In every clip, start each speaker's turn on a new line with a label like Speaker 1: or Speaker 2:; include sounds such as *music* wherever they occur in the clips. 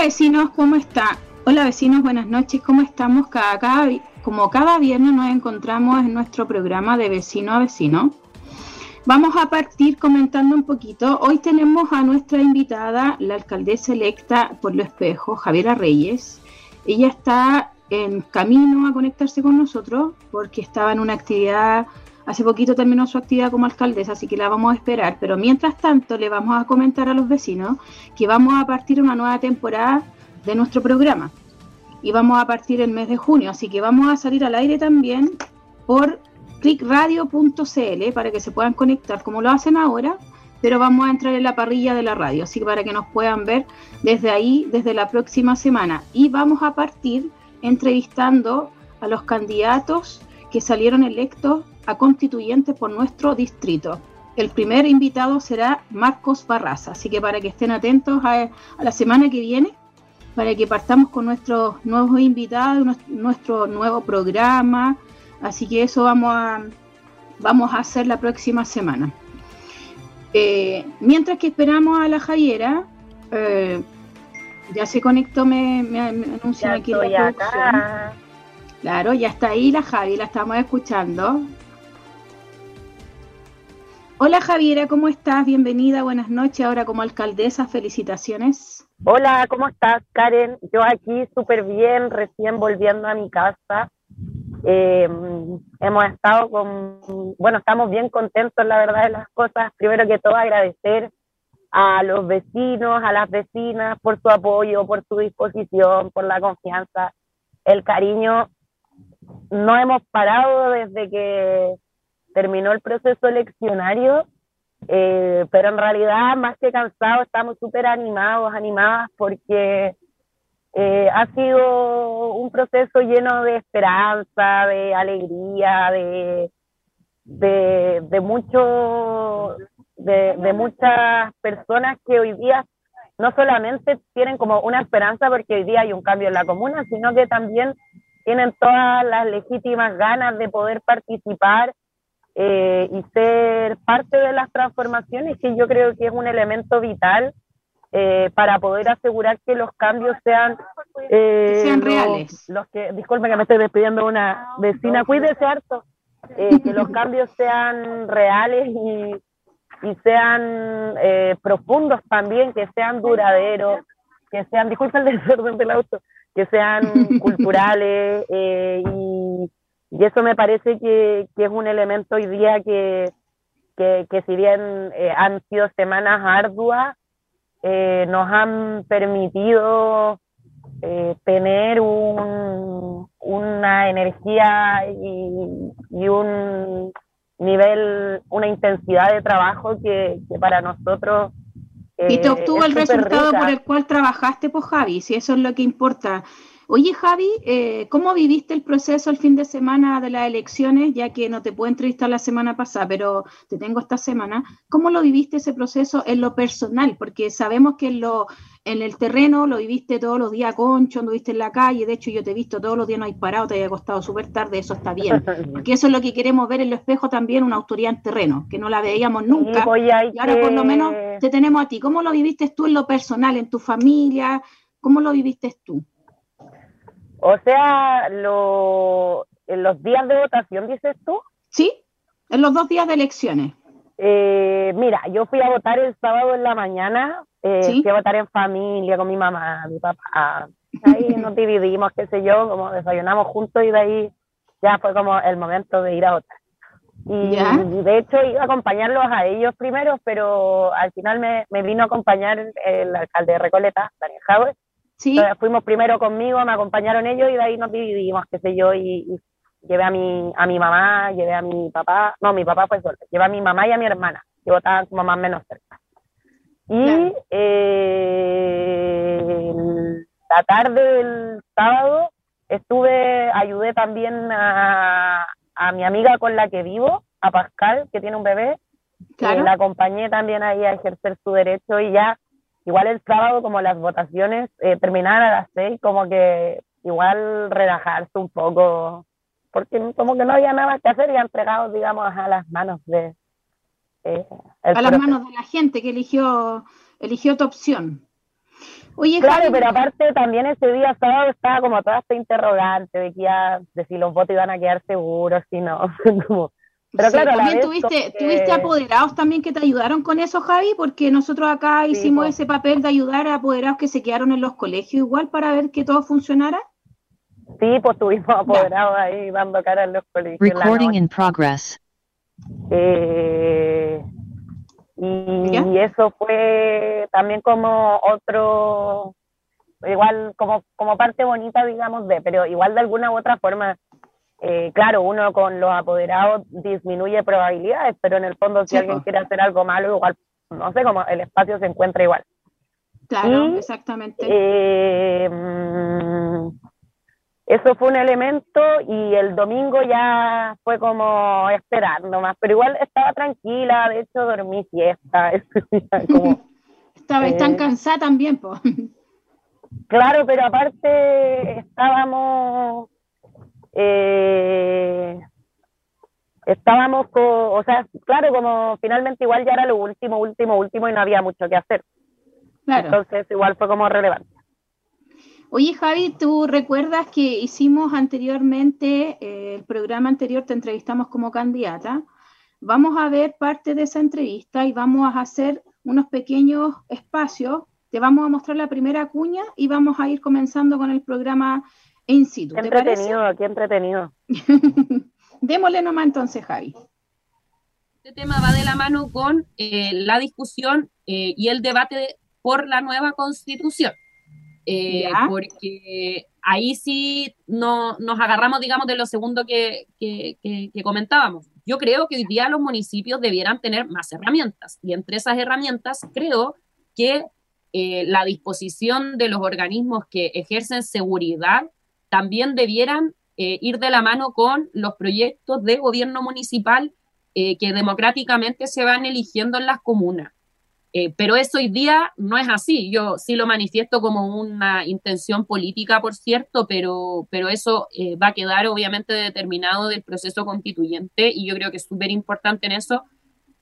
Speaker 1: Vecinos, ¿cómo está? Hola vecinos, buenas noches, ¿cómo estamos? Cada, como cada viernes nos encontramos en nuestro programa de vecino a vecino. Vamos a partir comentando un poquito. Hoy tenemos a nuestra invitada, la alcaldesa electa por lo espejo, Javiera Reyes. Ella está en camino a conectarse con nosotros porque estaba en una actividad, hace poquito terminó su actividad como alcaldesa, así que la vamos a esperar. Pero mientras tanto le vamos a comentar a los vecinos que vamos a partir una nueva temporada de nuestro programa. Y vamos a partir el mes de junio, así que vamos a salir al aire también por clickradio.cl para que se puedan conectar como lo hacen ahora, pero vamos a entrar en la parrilla de la radio, así que para que nos puedan ver desde ahí, desde la próxima semana. Y vamos a partir entrevistando a los candidatos que salieron electos a constituyentes por nuestro distrito. El primer invitado será Marcos Barraza, así que para que estén atentos a, a la semana que viene para que partamos con nuestros nuevos invitados, nuestro nuevo programa. Así que eso vamos a, vamos a hacer la próxima semana. Eh, mientras que esperamos a la Javiera, eh, ya se conectó, me, me, anuncian aquí la producción. Claro, ya está ahí la Javi, la estamos escuchando. Hola Javiera, ¿cómo estás? Bienvenida, buenas noches. Ahora como alcaldesa, felicitaciones.
Speaker 2: Hola, ¿cómo estás, Karen? Yo aquí súper bien, recién volviendo a mi casa. Eh, hemos estado con, bueno, estamos bien contentos, la verdad, de las cosas. Primero que todo, agradecer a los vecinos, a las vecinas por su apoyo, por su disposición, por la confianza, el cariño. No hemos parado desde que terminó el proceso eleccionario eh, pero en realidad, más que cansados, estamos súper animados, animadas, porque eh, ha sido un proceso lleno de esperanza, de alegría, de, de, mucho, de muchas personas que hoy día no solamente tienen como una esperanza porque hoy día hay un cambio en la comuna, sino que también tienen todas las legítimas ganas de poder participar eh, y ser parte de las transformaciones, que yo creo que es un elemento vital eh, para poder asegurar que los cambios sean,
Speaker 1: eh, sean reales.
Speaker 2: Los que, disculpen que me estoy despidiendo una vecina, cuídese harto, que los cambios sean reales y, y sean profundos también, que sean duraderos, que sean, disculpen el desorden del auto, que sean *laughs* culturales y y eso me parece que, es un elemento hoy día que, que, si bien eh, han sido semanas arduas, eh, nos han permitido eh, tener un, una energía y, y, un nivel, una intensidad de trabajo que, para nosotros...
Speaker 1: y te obtuvo el resultado por el cual trabajaste, pues Javi, si eso es lo que importa. Oye, Javi, eh, ¿cómo viviste el proceso el fin de semana de las elecciones? Ya que no te puedo entrevistar la semana pasada, pero te tengo esta semana. ¿Cómo lo viviste ese proceso en lo personal? Porque sabemos que en, lo, en el terreno lo viviste todos los días concho, anduviste en la calle. De hecho, yo te he visto todos los días, no hay parado, te había acostado súper tarde, eso está bien. *laughs* Porque eso es lo que queremos ver en el espejo también, una autoridad en terreno, que no la veíamos nunca.
Speaker 2: Pues
Speaker 1: y ahora por lo menos te tenemos a ti. ¿Cómo lo viviste tú en lo personal, en tu familia? ¿Cómo lo viviste tú?
Speaker 2: O sea, lo, en los días de votación, dices tú.
Speaker 1: Sí, en los dos días de elecciones.
Speaker 2: Eh, mira, yo fui a votar el sábado en la mañana, eh, fui a votar en familia con mi mamá, mi papá. Ahí *laughs* nos dividimos, qué sé yo, como desayunamos juntos y de ahí ya fue como el momento de ir a votar. Y, de hecho iba a acompañarlos a ellos primero, pero al final me, me vino a acompañar el alcalde de Recoleta, Daniel Howard, ¿Sí? fuimos primero conmigo, me acompañaron ellos y de ahí nos dividimos, qué sé yo, y, llevé a mi, a mi mamá, llevé a mi papá, no, mi papá fue solo, llevé a mi mamá y a mi hermana, que votaban como más menos cerca. Y eh, la tarde del sábado estuve, ayudé también a, a mi amiga con la que vivo, a Pascal, que tiene un bebé, claro. la acompañé también ahí a ejercer su derecho y ya igual el sábado, como las votaciones eh, terminaban a las seis, como que igual relajarse un poco, porque como que no había nada que hacer y entregado, digamos, a las manos de...
Speaker 1: Eh, a las manos de la gente que eligió, eligió tu opción.
Speaker 2: Oye, claro, pero aparte también ese día sábado estaba como toda esta interrogante de que ya, de si los votos iban a quedar seguros, si no. *laughs*
Speaker 1: pero claro, también tuviste, tuviste apoderados también que te ayudaron con eso, Javi, porque nosotros acá hicimos ese papel de ayudar a apoderados que se quedaron en los colegios igual para ver que todo funcionara.
Speaker 2: Sí, pues tuvimos apoderados ahí dando cara en los colegios.
Speaker 3: Recording in progress.
Speaker 2: Eh, y, eso fue también como otro, igual como, como parte bonita, digamos, de, pero igual de alguna u otra forma, eh, claro, uno con los apoderados disminuye probabilidades, pero en el fondo si alguien quiere hacer algo malo, igual, no sé, como el espacio se encuentra igual.
Speaker 1: Claro, exactamente.
Speaker 2: Eh, eso fue un elemento y el domingo ya fue como esperar nomás, pero igual estaba tranquila, de hecho dormí siesta. *laughs* *laughs*
Speaker 1: estaba tan eh, cansada también, pues.
Speaker 2: Claro, pero aparte estábamos, eh, estábamos, o sea, claro, como finalmente igual ya era lo último, último, último y no había mucho que hacer. Entonces igual fue como relevante.
Speaker 1: Oye, Javi, ¿tú recuerdas que hicimos anteriormente, eh, el programa anterior te entrevistamos como candidata? Vamos a ver parte de esa entrevista y vamos a hacer unos pequeños espacios. Te vamos a mostrar la primera cuña y vamos a ir comenzando con el programa in situ.
Speaker 2: Qué entretenido, qué entretenido. *laughs*
Speaker 1: Démosle nomás entonces, Javi.
Speaker 4: Este tema va de la mano con eh, la discusión eh, y el debate por la nueva constitución. Eh, porque ahí sí no, nos agarramos, digamos, de lo segundo que, comentábamos. Yo creo que hoy día los municipios debieran tener más herramientas y entre esas herramientas creo que eh, la disposición de los organismos que ejercen seguridad también debieran eh, ir de la mano con los proyectos de gobierno municipal que democráticamente se van eligiendo en las comunas. Eh, pero eso hoy día no es así. Yo sí lo manifiesto como una intención política, por cierto, pero, pero eso eh, va a quedar obviamente determinado del proceso constituyente y yo creo que es súper importante en eso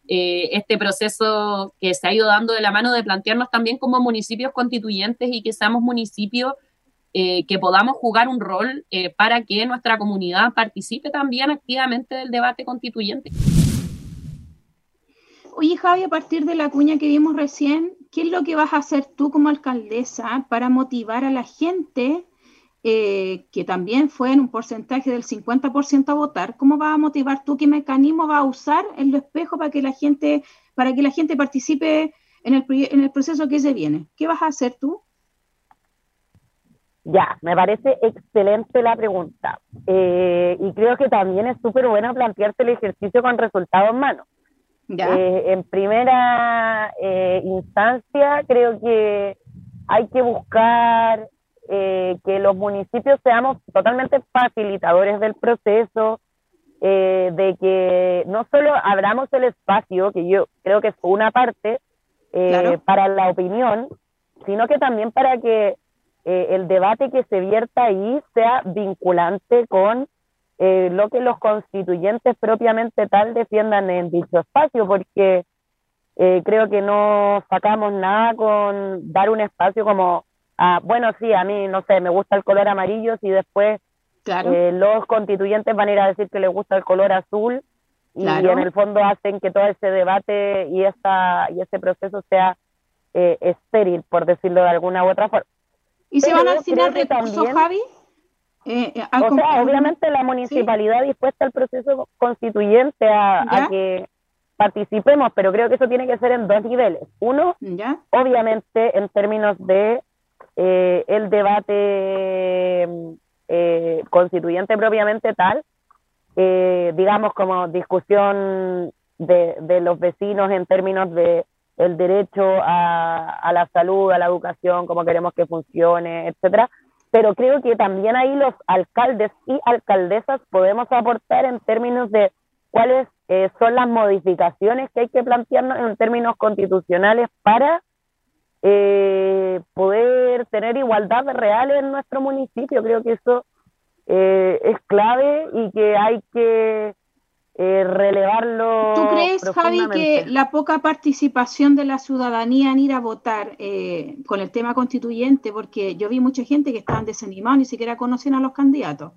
Speaker 4: eh, este proceso que se ha ido dando de la mano de plantearnos también como municipios constituyentes y que seamos municipios que podamos jugar un rol para que nuestra comunidad participe también activamente del debate constituyente.
Speaker 1: Oye, Javi, a partir de la cuña que vimos recién, ¿qué es lo que vas a hacer tú como alcaldesa para motivar a la gente, eh, que también fue en un porcentaje del 50% a votar? ¿Cómo vas a motivar tú? ¿Qué mecanismo vas a usar en lo espejo para que la gente, para que la gente participe en el, en el proceso que se viene? ¿Qué vas a hacer tú?
Speaker 2: Ya, me parece excelente la pregunta. Eh, y creo que también es súper bueno plantearse el ejercicio con resultados en mano. Eh, en primera eh, instancia, creo que hay que buscar eh, que los municipios seamos totalmente facilitadores del proceso, de que no solo abramos el espacio, que yo creo que es una parte, para la opinión, sino que también para que el debate que se vierta ahí sea vinculante con eh, lo que los constituyentes propiamente tal defiendan en dicho espacio, porque eh, creo que no sacamos nada con dar un espacio como, ah, bueno, sí, a mí, no sé, me gusta el color amarillo, si después eh, los constituyentes van a ir a decir que les gusta el color azul y en el fondo hacen que todo ese debate y, esa, y ese proceso sea estéril, por decirlo de alguna u otra forma.
Speaker 1: ¿Y se van a asignar recursos, Javi?
Speaker 2: Eh, eh, o sea, obviamente la municipalidad dispuesta al proceso constituyente a, que participemos, pero creo que eso tiene que ser en dos niveles. Uno, obviamente en términos de eh, el debate constituyente propiamente tal, digamos como discusión de, de, los vecinos en términos de el derecho a, a la salud, a la educación, cómo queremos que funcione, etcétera pero creo que también ahí los alcaldes y alcaldesas podemos aportar en términos de cuáles eh, son las modificaciones que hay que plantearnos en términos constitucionales para eh, poder tener igualdad real en nuestro municipio. Creo que eso eh, es clave y que hay que eh, relevarlo.
Speaker 1: ¿Tú crees, Javi, que la poca participación de la ciudadanía en ir a votar eh, con el tema constituyente, porque yo vi mucha gente que estaban desanimados, ni siquiera conocían a los candidatos.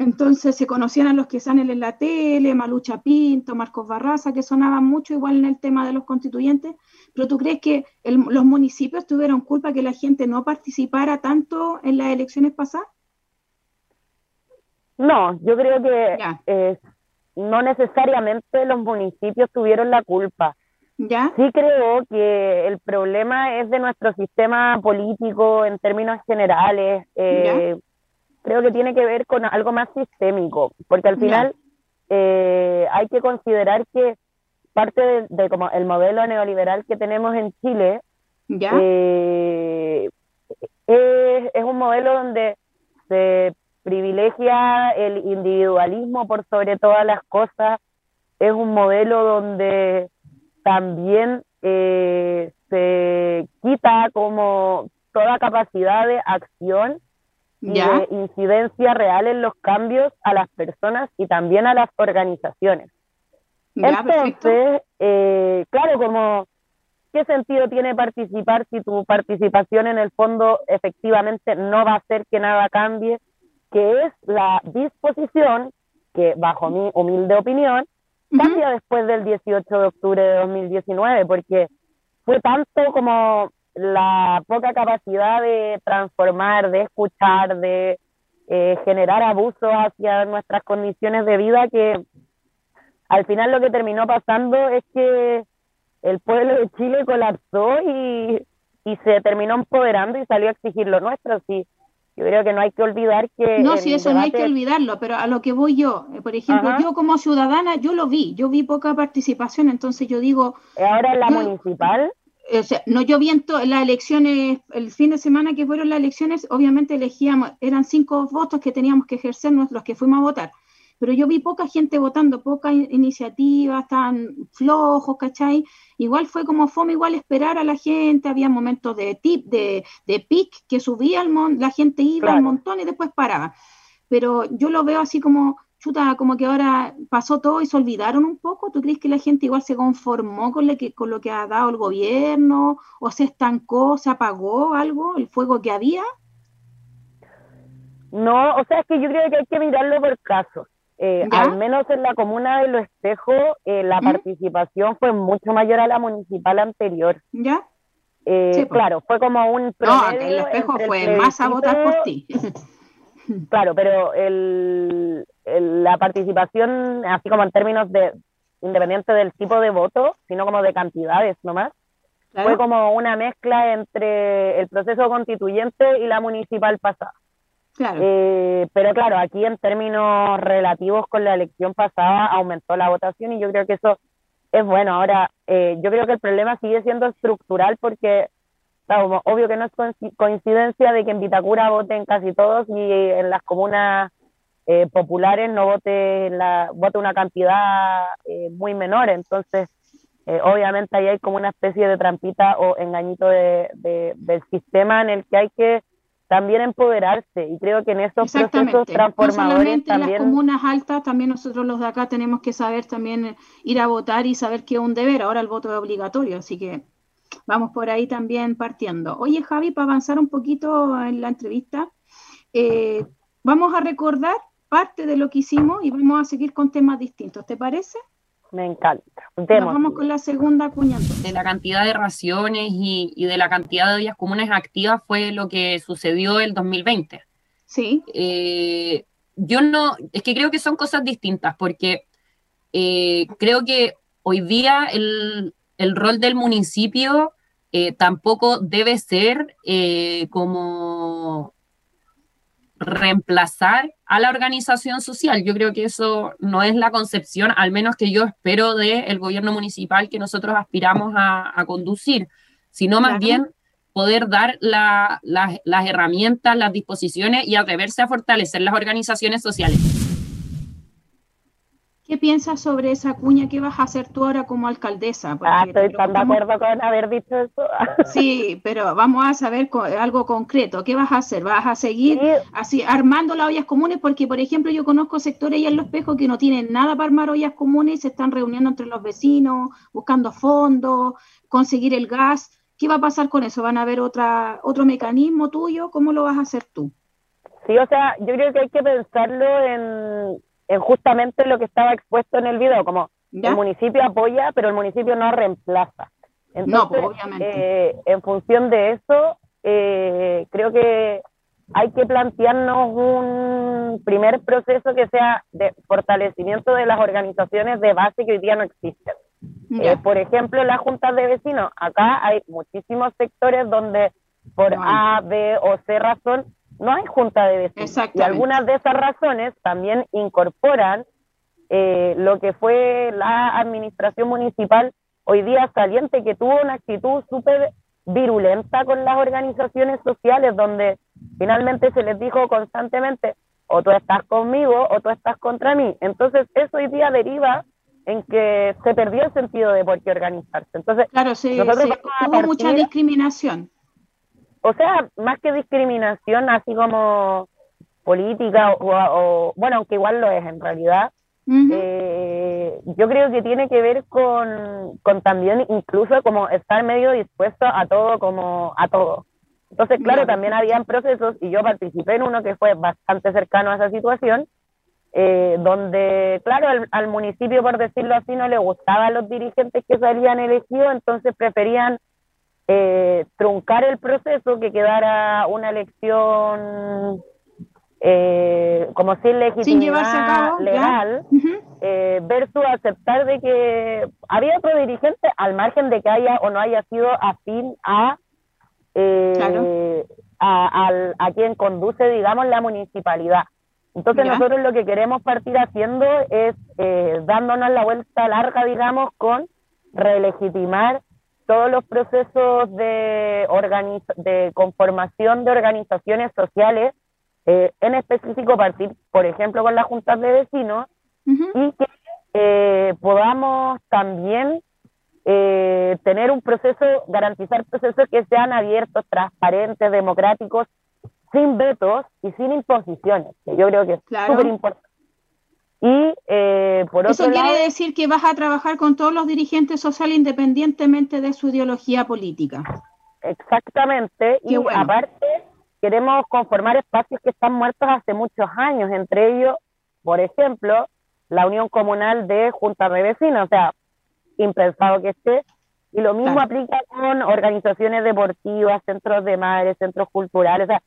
Speaker 1: Entonces se conocían a los que salen en la tele, Malucha Pinto, Marcos Barraza, que sonaban mucho igual en el tema de los constituyentes, pero ¿tú crees que los municipios tuvieron culpa que la gente no participara tanto en las elecciones pasadas?
Speaker 2: No, yo creo que eh, no necesariamente los municipios tuvieron la culpa.
Speaker 1: ¿Ya?
Speaker 2: Sí creo que el problema es de nuestro sistema político en términos generales. Eh, creo que tiene que ver con algo más sistémico, porque al final eh, hay que considerar que parte de, como el modelo neoliberal que tenemos en Chile eh, es, es un modelo donde se privilegia el individualismo por sobre todas las cosas, es un modelo donde también eh, se quita como toda capacidad de acción y de incidencia real en los cambios a las personas y también a las organizaciones. Entonces, eh, claro, como, ¿qué sentido tiene participar si tu participación en el fondo efectivamente no va a hacer que nada cambie? Que es la disposición que, bajo mi humilde opinión, cambia después del 18 de octubre de 2019, porque fue tanto como la poca capacidad de transformar, de escuchar, de eh, generar abuso hacia nuestras condiciones de vida que al final lo que terminó pasando es que el pueblo de Chile colapsó y, y se terminó empoderando y salió a exigir lo nuestro. Sí, yo creo que no hay que olvidar que...
Speaker 1: No, sí, eso no hay que olvidarlo, pero a lo que voy yo, eh, por ejemplo, yo como ciudadana, yo lo vi, yo vi poca participación, entonces yo digo...
Speaker 2: ¿Ahora en la municipal?
Speaker 1: O sea, no, yo vi en las elecciones, el fin de semana que fueron las elecciones, obviamente elegíamos, eran cinco votos que teníamos que ejercer los que fuimos a votar pero yo vi poca gente votando, poca iniciativa, estaban flojos, ¿cachai? Igual fue como fome, igual esperar a la gente, había momentos de tip, de, de pic, que subía el mon la gente iba un montón y después paraba. Pero yo lo veo así como, chuta, como que ahora pasó todo y se olvidaron un poco. ¿Tú crees que la gente igual se conformó con lo que, con lo que ha dado el gobierno? ¿O se estancó, se apagó algo, el fuego que había?
Speaker 2: No, o sea, es que yo creo que hay que mirarlo por casos. Eh, al menos en la comuna de Lo Espejo, eh, la participación fue mucho mayor a la municipal anterior.
Speaker 1: ¿Ya?
Speaker 2: Eh, pues. Claro, fue como un.
Speaker 1: No, el Espejo fue más a votar por ti. *laughs*
Speaker 2: claro, pero el, la participación, así como en términos de, independiente del tipo de voto, sino como de cantidades nomás, fue como una mezcla entre el proceso constituyente y la municipal pasada. Eh, pero claro, aquí en términos relativos con la elección pasada aumentó la votación y yo creo que eso es bueno. Ahora, eh, yo creo que el problema sigue siendo estructural porque obvio que no es coincidencia de que en Vitacura voten casi todos y en las comunas eh, populares no vote, la, vote una cantidad muy menor. Entonces, obviamente ahí hay como una especie de trampita o engañito de, del sistema en el que hay que también empoderarse y creo que en esos procesos transformadores también...
Speaker 1: en las comunas altas también nosotros los de acá tenemos que saber también eh, ir a votar y saber que es un deber, ahora el voto es obligatorio, así que vamos por ahí también partiendo. Oye Javi, para avanzar un poquito en la entrevista, eh, vamos a recordar parte de lo que hicimos y vamos a seguir con temas distintos, ¿te parece?
Speaker 2: Me encanta.
Speaker 1: vamos con la segunda cuña.
Speaker 4: De la cantidad de raciones y, de la cantidad de ollas comunes activas fue lo que sucedió el 2020.
Speaker 1: Sí.
Speaker 4: Eh, yo no, es que creo que son cosas distintas, porque eh, creo que hoy día el, rol del municipio eh, tampoco debe ser como reemplazar a la organización social. Yo creo que eso no es la concepción, al menos que yo espero del gobierno municipal que nosotros aspiramos a, conducir, sino más bien poder dar las herramientas, las disposiciones y atreverse a fortalecer las organizaciones sociales.
Speaker 1: ¿Qué piensas sobre esa cuña? ¿Qué vas a hacer tú ahora como alcaldesa?
Speaker 2: ah, estoy tan de acuerdo con haber dicho eso. *laughs*
Speaker 1: sí, pero vamos a saber algo concreto. ¿Qué vas a hacer? ¿Vas a seguir así armando las ollas comunes? Porque, por ejemplo, yo conozco sectores ya en Los Espejos que no tienen nada para armar ollas comunes y se están reuniendo entre los vecinos, buscando fondos, conseguir el gas. ¿Qué va a pasar con eso? ¿Van a haber otra, otro mecanismo tuyo? ¿Cómo lo vas a hacer tú?
Speaker 2: Sí, o sea, yo creo que hay que pensarlo en en justamente lo que estaba expuesto en el video, como el municipio apoya, pero el municipio no reemplaza. Entonces, no, eh, en función de eso, eh, creo que hay que plantearnos un primer proceso que sea de fortalecimiento de las organizaciones de base que hoy día no existen. Eh, por ejemplo, las juntas de vecinos. Acá hay muchísimos sectores donde por A, B o C razón no hay junta de vecinos. Y algunas de esas razones también incorporan eh, lo que fue la administración municipal hoy día saliente, que tuvo una actitud súper virulenta con las organizaciones sociales, donde finalmente se les dijo constantemente, o tú estás conmigo o tú estás contra mí. Entonces, eso hoy día deriva en que se perdió el sentido de por qué organizarse. Entonces,
Speaker 1: claro, sí, hubo mucha discriminación
Speaker 2: o sea, más que discriminación, así como política, o, bueno, aunque igual lo es en realidad, eh, yo creo que tiene que ver con, con, también incluso como estar medio dispuesto a todo, como a todo. Entonces, claro, también habían procesos, y yo participé en uno que fue bastante cercano a esa situación, eh, donde, claro, al, municipio, por decirlo así, no le gustaban los dirigentes que salían elegidos, entonces preferían eh, truncar el proceso, que quedara una elección eh, como sin legitimidad legal, eh, versus aceptar de que había otro dirigente, al margen de que haya o no haya sido afín a, a, quien conduce, digamos, la municipalidad. Entonces nosotros lo que queremos partir haciendo es dándonos la vuelta larga, digamos, con relegitimar todos los procesos de, de conformación de organizaciones sociales, eh, en específico partir, por ejemplo, con las juntas de vecinos, y que eh, podamos también eh, tener un proceso, garantizar procesos que sean abiertos, transparentes, democráticos, sin vetos y sin imposiciones, que yo creo que es súper importante. Y
Speaker 1: eh, por otro Eso quiere decir que vas a trabajar con todos los dirigentes sociales independientemente de su ideología política.
Speaker 2: Exactamente. y aparte, queremos conformar espacios que están muertos hace muchos años, entre ellos, por ejemplo, la Unión Comunal de Junta de Vecinos, o sea, impensado que esté. Y lo mismo aplica con organizaciones deportivas, centros de madres, centros culturales, o sea,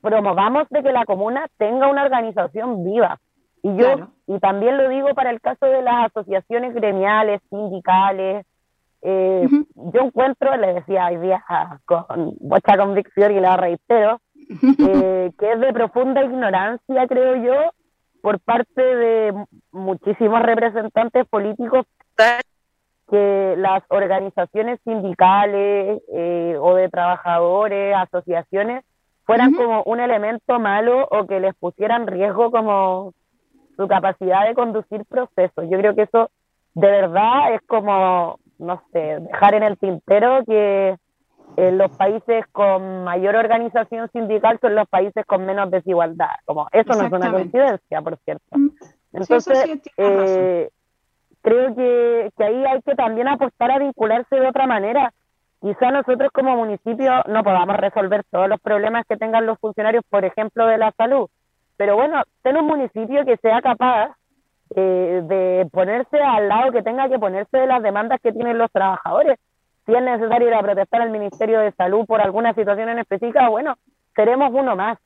Speaker 2: promovamos de que la comuna tenga una organización viva y yo, y también lo digo para el caso de las asociaciones gremiales, sindicales, eh, yo encuentro, le decía hoy día con mucha convicción y la reitero, eh, que es de profunda ignorancia, creo yo, por parte de muchísimos representantes políticos que las organizaciones sindicales eh, o de trabajadores, asociaciones, fueran como un elemento malo o que les pusieran riesgo como su capacidad de conducir procesos. Yo creo que eso de verdad es como, no sé, dejar en el tintero que eh, los países con mayor organización sindical son los países con menos desigualdad. Como eso no es una coincidencia, por cierto. Mm. Entonces, eh, creo que, que ahí hay que también apostar a vincularse de otra manera. Quizá nosotros como municipio no podamos resolver todos los problemas que tengan los funcionarios, por ejemplo, de la salud, pero bueno, tener un municipio que sea capaz eh, de ponerse al lado, que tenga que ponerse de las demandas que tienen los trabajadores. Si es necesario ir a protestar al Ministerio de Salud por alguna situación en específica, bueno, seremos uno más.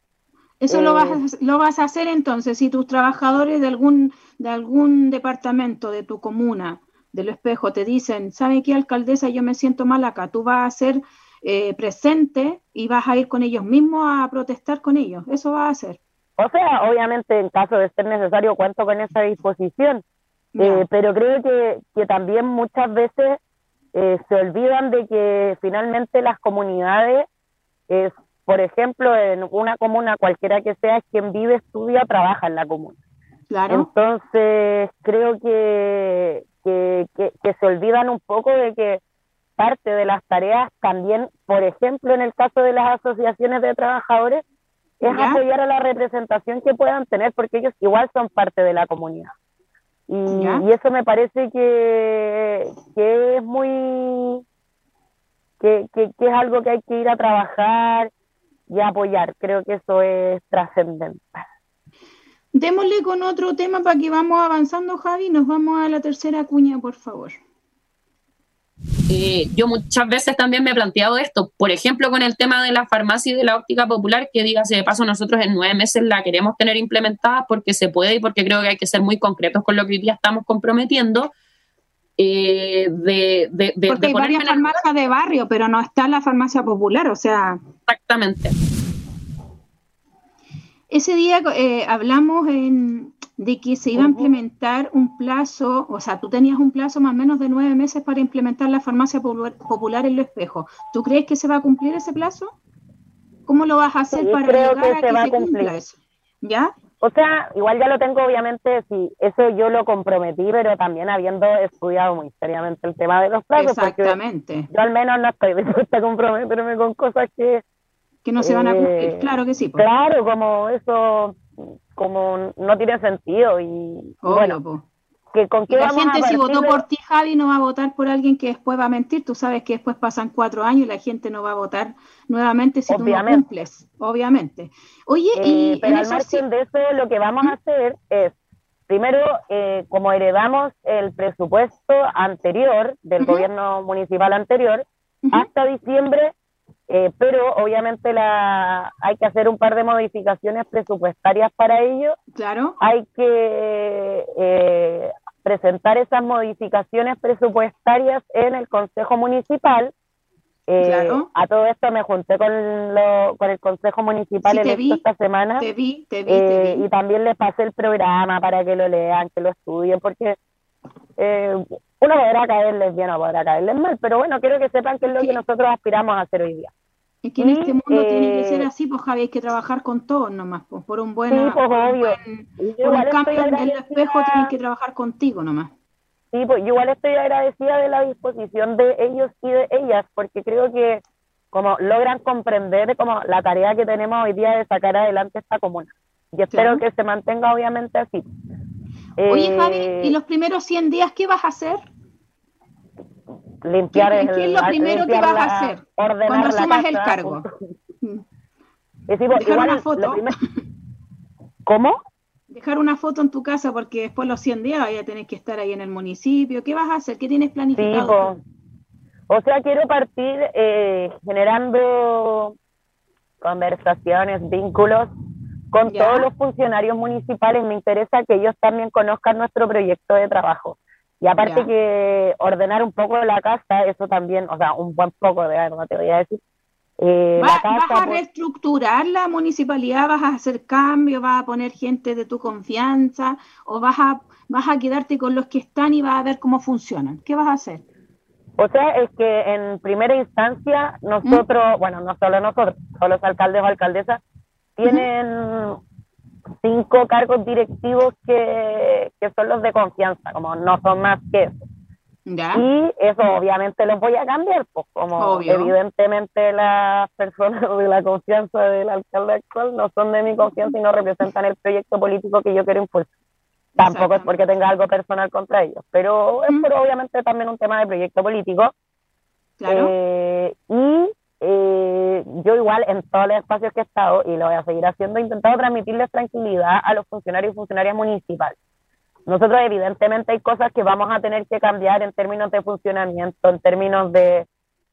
Speaker 1: Eso lo, vas a, eh, lo vas a hacer entonces, si tus trabajadores de algún, de algún departamento de tu comuna, del espejo, te dicen, ¿sabe qué, alcaldesa? Yo me siento mal acá. Tú vas a ser eh, presente y vas a ir con ellos mismos a protestar con ellos. Eso va a hacer.
Speaker 2: O sea, obviamente en caso de ser necesario cuento con esa disposición, eh, pero creo que, que, también muchas veces eh, se olvidan de que finalmente las comunidades, es, por ejemplo, en una comuna cualquiera que sea, quien vive, estudia, trabaja en la comuna. Claro. Entonces, creo que, que, que, se olvidan un poco de que parte de las tareas también, por ejemplo, en el caso de las asociaciones de trabajadores, es apoyar a la representación que puedan tener, porque ellos igual son parte de la comunidad. Y, y eso me parece que, que es muy, que, que, es algo que hay que ir a trabajar y apoyar. Creo que eso es trascendental.
Speaker 1: Démosle con otro tema para que vamos avanzando, Javi. Nos vamos a la tercera cuña, por favor.
Speaker 4: Eh, yo muchas veces también me he planteado esto, por ejemplo, con el tema de la farmacia y de la óptica popular, que dígase de paso, nosotros en nueve meses la queremos tener implementada porque se puede y porque creo que hay que ser muy concretos con lo que hoy día estamos comprometiendo.
Speaker 1: Eh, de, de, de, porque hay varias farmacias de barrio, pero no está la farmacia popular, o sea.
Speaker 4: Exactamente.
Speaker 1: Ese día eh, hablamos en, de que se iba a implementar un plazo, o sea, tú tenías un plazo más o menos de nueve meses para implementar la farmacia popular en los espejos. ¿Tú crees que se va a cumplir ese plazo? ¿Cómo lo vas a hacer para
Speaker 2: creo que se va a cumplir. eso?
Speaker 1: ¿Ya?
Speaker 2: O sea, igual ya lo tengo, obviamente, si eso yo lo comprometí, pero también habiendo estudiado muy seriamente el tema de los plazos.
Speaker 1: Exactamente.
Speaker 2: Yo al menos no estoy *laughs* dispuesta a comprometerme con cosas que
Speaker 1: que no se van a cumplir, eh, claro que sí.
Speaker 2: Pues. Claro, como eso, como no tiene sentido y bueno, pues.
Speaker 1: Que con qué la gente si votó por ti, Javi, no va a votar por alguien que después va a mentir. Tú sabes que después pasan cuatro años y la gente no va a votar nuevamente si tú no cumples, obviamente. Oye, y
Speaker 2: eh, pero al margen de eso, lo que vamos a hacer es, primero, eh, como heredamos el presupuesto anterior del gobierno municipal anterior, hasta diciembre eh, pero obviamente la, hay que hacer un par de modificaciones presupuestarias para ello.
Speaker 1: Claro.
Speaker 2: Hay que eh, presentar esas modificaciones presupuestarias en el Consejo Municipal. Eh, claro. A todo esto me junté con, lo, con el Consejo Municipal esta semana.
Speaker 1: Te vi, te vi, te
Speaker 2: vi. Y también les pasé el programa para que lo lean, que lo estudien, porque uno podrá caerles bien o podrá caerles mal, pero bueno, quiero que sepan que es lo que nosotros aspiramos a hacer hoy día.
Speaker 1: Es que en este mundo tiene que ser eh, así, pues Javi, hay que trabajar con todos nomás, pues por un buen,
Speaker 2: sí, pues,
Speaker 1: por un, cambio en el espejo tienes que trabajar contigo nomás.
Speaker 2: Sí, pues yo igual estoy agradecida de la disposición de ellos y de ellas, porque creo que como logran comprender como la tarea que tenemos hoy día de sacar adelante esta comuna. Y espero que se mantenga obviamente así.
Speaker 1: Oye, Javi, ¿y eh, los primeros 100 días qué vas a hacer?
Speaker 2: limpiar
Speaker 1: ¿Qué, ¿Qué es lo primero que vas a hacer cuando asumas el cargo? *laughs* Dejar una foto.
Speaker 2: ¿Cómo?
Speaker 1: Dejar una foto en tu casa porque después los 100 días ya tenés que estar ahí en el municipio. ¿Qué vas a hacer? ¿Qué tienes planificado?
Speaker 2: o sea, quiero partir eh, generando conversaciones, vínculos con todos los funcionarios municipales. Me interesa que ellos también conozcan nuestro proyecto de trabajo. Y aparte que ordenar un poco la casa, eso también, o sea, un buen poco de verdad, te voy a decir.
Speaker 1: Eh, ¿Vas, a pues reestructurar la municipalidad? ¿Vas a hacer cambios? ¿Vas a poner gente de tu confianza? ¿O vas a, vas a quedarte con los que están y vas a ver cómo funcionan? ¿Qué vas a hacer?
Speaker 2: O sea, es que en primera instancia nosotros, ¿Mm? bueno, no solo nosotros, todos los alcaldes o alcaldesas tienen cinco cargos directivos que, son los de confianza, como no son más que eso. Y eso obviamente los voy a cambiar, pues como evidentemente las personas de la confianza del alcalde actual no son de mi confianza y no representan el proyecto político que yo quiero impulsar. Tampoco es porque tenga algo personal contra ellos, pero es por obviamente también un tema de proyecto político.
Speaker 1: Claro.
Speaker 2: Eh, y eh, yo igual en todos los espacios que he estado, y lo voy a seguir haciendo, he intentado transmitirles tranquilidad a los funcionarios y funcionarias municipales. Nosotros evidentemente hay cosas que vamos a tener que cambiar en términos de funcionamiento, en términos de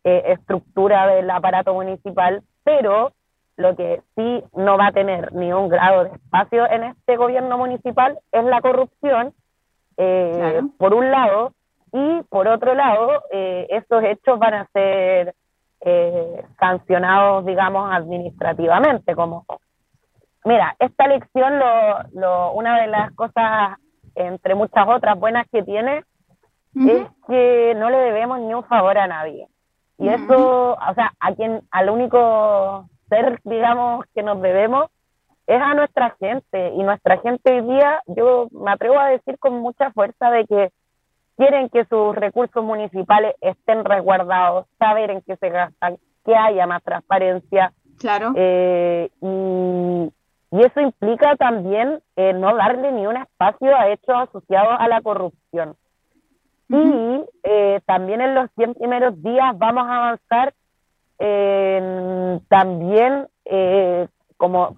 Speaker 2: eh, estructura del aparato municipal, pero lo que sí no va a tener ni un grado de espacio en este gobierno municipal es la corrupción, eh, por un lado, y por otro lado, eh, estos hechos van a ser eh, sancionados, digamos, administrativamente. Como, mira, esta elección, lo, lo, una de las cosas, entre muchas otras buenas que tiene, es que no le debemos ni un favor a nadie. Y eso, o sea, a quien, al único ser, digamos, que nos debemos es a nuestra gente y nuestra gente hoy día, yo me atrevo a decir con mucha fuerza de que quieren que sus recursos municipales estén resguardados, saber en qué se gastan, que haya más transparencia.
Speaker 1: Claro.
Speaker 2: Eh, y, eso implica también eh, no darle ni un espacio a hechos asociados a la corrupción. Y eh, también en los 100 primeros días vamos a avanzar en también como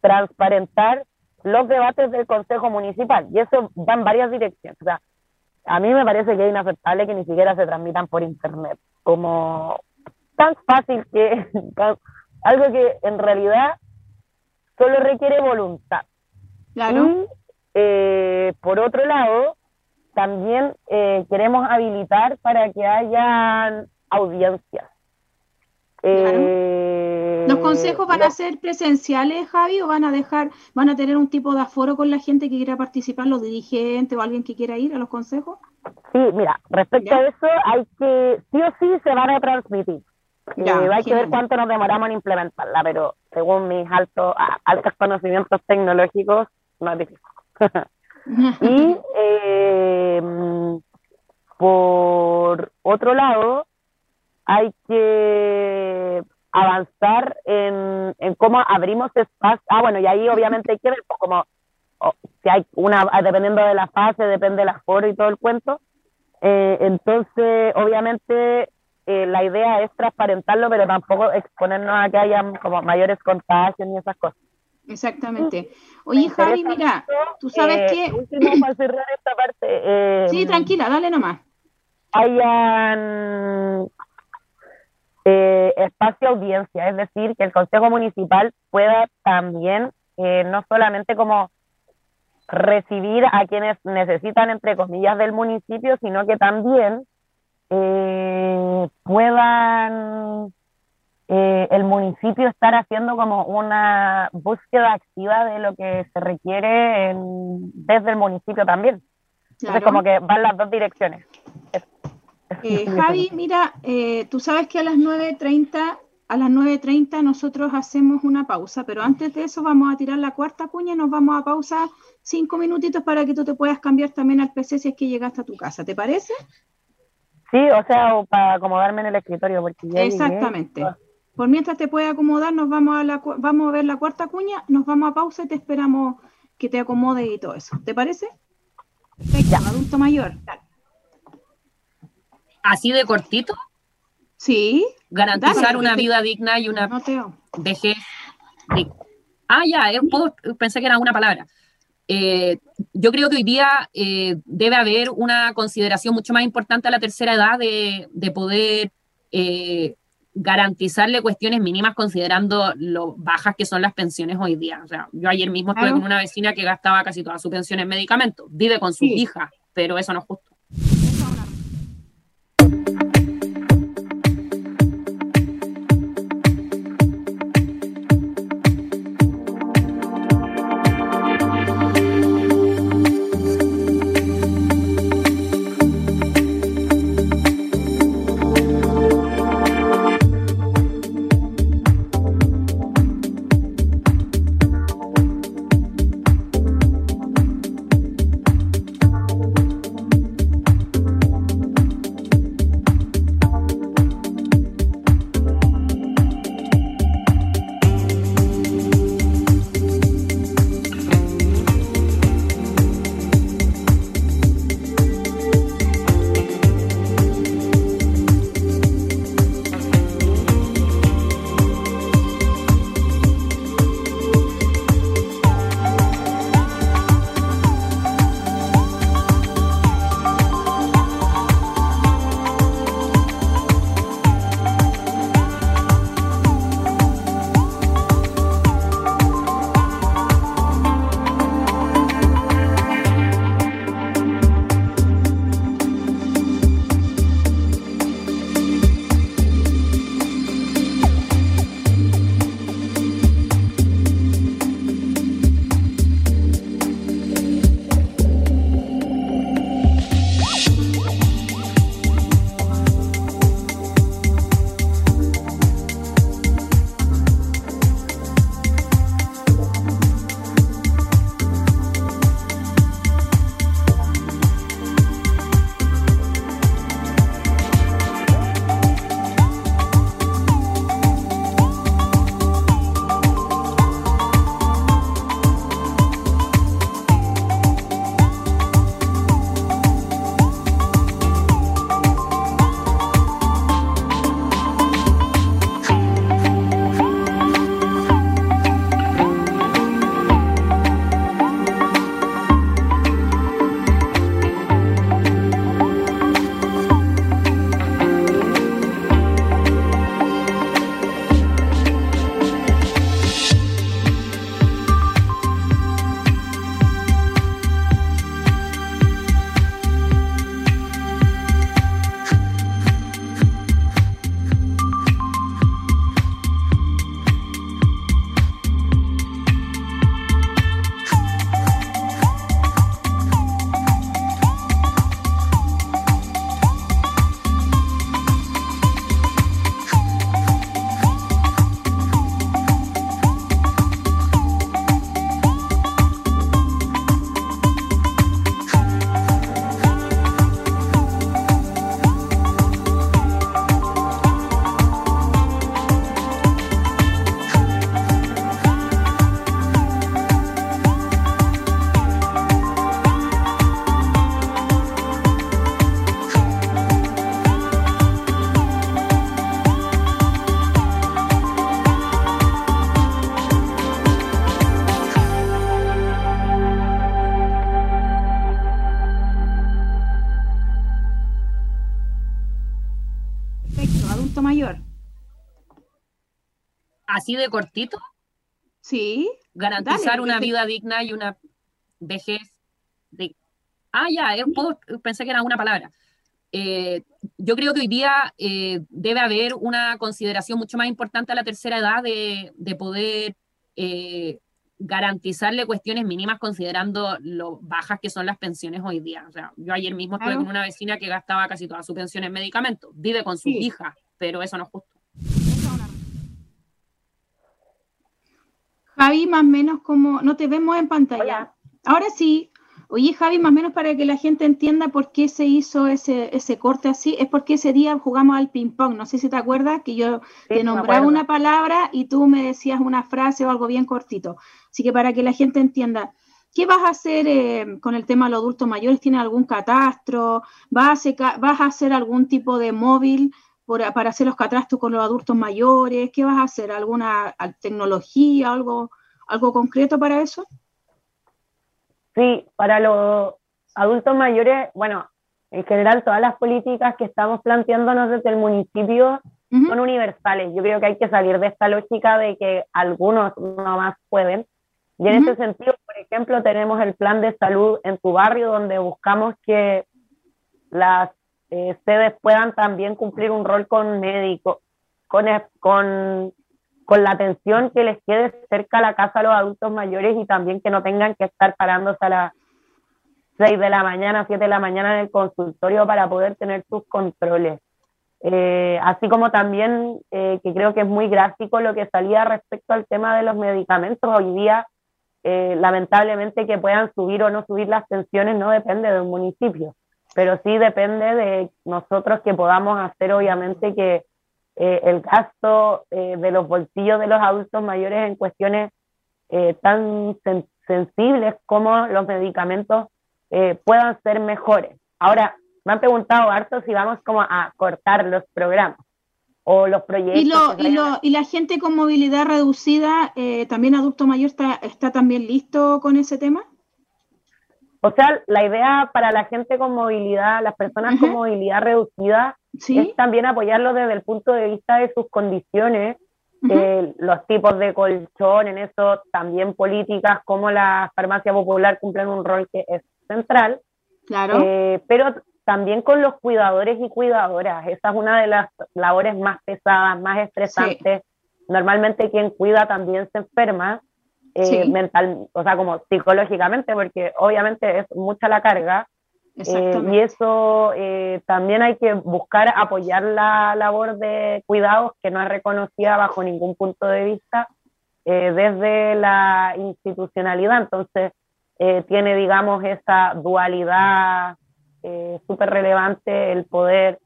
Speaker 2: transparentar los debates del Consejo Municipal. Y eso va en varias direcciones. O sea, a mí me parece que es inaceptable que ni siquiera se transmitan por Internet. Como tan fácil que *laughs* algo que en realidad solo requiere voluntad.
Speaker 1: Claro.
Speaker 2: Y eh, por otro lado, también eh, queremos habilitar para que haya audiencias.
Speaker 1: Eh, ¿Los consejos van a ser presenciales, Javi, o van a dejar, van a tener un tipo de aforo con la gente que quiera participar, los dirigentes o alguien que quiera ir a los consejos?
Speaker 2: Sí, mira, respecto a eso, hay que, sí o sí se van a transmitir. Ya, hay que ver cuánto nos demoramos en implementarla, pero según mis altos, altos conocimientos tecnológicos, no es difícil. *laughs* y eh, por otro lado, hay que avanzar en, cómo abrimos espacio. Ah, bueno, y ahí obviamente hay que ver pues, como si hay una, dependiendo de la fase, depende del aforo y todo el cuento. Eh, entonces, obviamente, eh, la idea es transparentarlo, pero tampoco exponernos a que haya como mayores contagios ni esas cosas.
Speaker 1: Exactamente. Oye, Javi, mira, tú sabes eh, que...
Speaker 2: Último para cerrar esta parte.
Speaker 1: sí, tranquila, dale nomás.
Speaker 2: Hayan eh, espacio audiencia, es decir, que el Consejo Municipal pueda también eh, no solamente como recibir a quienes necesitan, entre comillas, del municipio, sino que también eh, puedan el municipio estar haciendo como una búsqueda activa de lo que se requiere desde el municipio también. Entonces, como que van las dos direcciones. *laughs*
Speaker 1: Eh, Javi, mira, eh, tú sabes que a las 9.30 a las 9.30 nosotros hacemos una pausa, pero antes de eso vamos a tirar la cuarta cuña y nos vamos a pausa cinco minutitos para que tú te puedas cambiar también al PC si es que llegaste a tu casa, ¿te parece?
Speaker 2: Sí, o sea, para acomodarme en el escritorio. Porque
Speaker 1: Exactamente. Por mientras te puedes acomodar, nos vamos a, la, vamos a ver la cuarta cuña, nos vamos a pausa y te esperamos que te acomodes y todo eso. ¿Te parece? Perfecto, adulto mayor.
Speaker 4: Así de cortito.
Speaker 1: Sí.
Speaker 4: Garantizar una vida digna y una vejez. Ah, ya, eh, pensé que era una palabra. Eh, yo creo que hoy día eh, debe haber una consideración mucho más importante a la tercera edad de, poder garantizarle cuestiones mínimas considerando lo bajas que son las pensiones hoy día. O sea, yo ayer mismo estuve con una vecina que gastaba casi toda su pensión en medicamentos, vive con su hija, pero eso no es justo. Así de cortito.
Speaker 1: Sí.
Speaker 4: Garantizar una vida digna y una vejez de... Ah, ya, pensé que era una palabra. Eh, yo creo que hoy día eh, debe haber una consideración mucho más importante a la tercera edad de, poder eh, garantizarle cuestiones mínimas considerando lo bajas que son las pensiones hoy día. O sea, yo ayer mismo estuve con una vecina que gastaba casi toda su pensión en medicamentos, vive con sus hijas, pero eso no es justo.
Speaker 1: Javi, más o menos como, no te vemos en pantalla. Ahora sí, Oye, Javi, más o menos para que la gente entienda por qué se hizo ese, ese corte así, es porque ese día jugamos al ping-pong. No sé si te acuerdas que yo te nombraba una palabra y tú me decías una frase o algo bien cortito. Así que para que la gente entienda, ¿qué vas a hacer eh, con el tema de los adultos mayores? ¿Tienes algún catastro? ¿Vas a hacer, vas a hacer algún tipo de móvil para hacer los catastros con los adultos mayores? ¿Qué vas a hacer? ¿Alguna tecnología, algo, algo concreto para eso?
Speaker 2: Sí, para los adultos mayores, bueno, en general todas las políticas que estamos planteándonos desde el municipio son universales. Yo creo que hay que salir de esta lógica de que algunos no más pueden. Y en ese sentido, por ejemplo, tenemos el plan de salud en tu barrio donde buscamos que las eh, sedes puedan también cumplir un rol con médicos, con, con con la atención que les quede cerca a la casa a los adultos mayores y también que no tengan que estar parándose a las 6 de la mañana, 7 de la mañana en el consultorio para poder tener sus controles. Eh, así como también, eh, que creo que es muy gráfico lo que salía respecto al tema de los medicamentos. Hoy día, eh, lamentablemente, que puedan subir o no subir las pensiones no depende de un municipio, pero sí depende de nosotros que podamos hacer, obviamente, que eh, el gasto eh, de los bolsillos de los adultos mayores en cuestiones eh, tan sensibles como los medicamentos puedan ser mejores. Ahora, me han preguntado harto si vamos como a cortar los programas o los proyectos.
Speaker 1: ¿Y, lo, y, la gente con movilidad reducida, también adulto mayor, está, está también listo con ese tema?
Speaker 2: O sea, la idea para la gente con movilidad, las personas con movilidad reducida, es también apoyarlo desde el punto de vista de sus condiciones, eh, los tipos de colchón, en eso también políticas como la farmacia popular cumplen un rol que es central.
Speaker 1: Claro.
Speaker 2: Eh, pero también con los cuidadores y cuidadoras. Esa es una de las labores más pesadas, más estresantes. Normalmente quien cuida también se enferma eh, mental, o sea, como psicológicamente, porque obviamente es mucha la carga. Eh, y eso eh, también hay que buscar apoyar la labor de cuidados que no es reconocida bajo ningún punto de vista desde la institucionalidad. Entonces, tiene, digamos, esa dualidad súper relevante el poder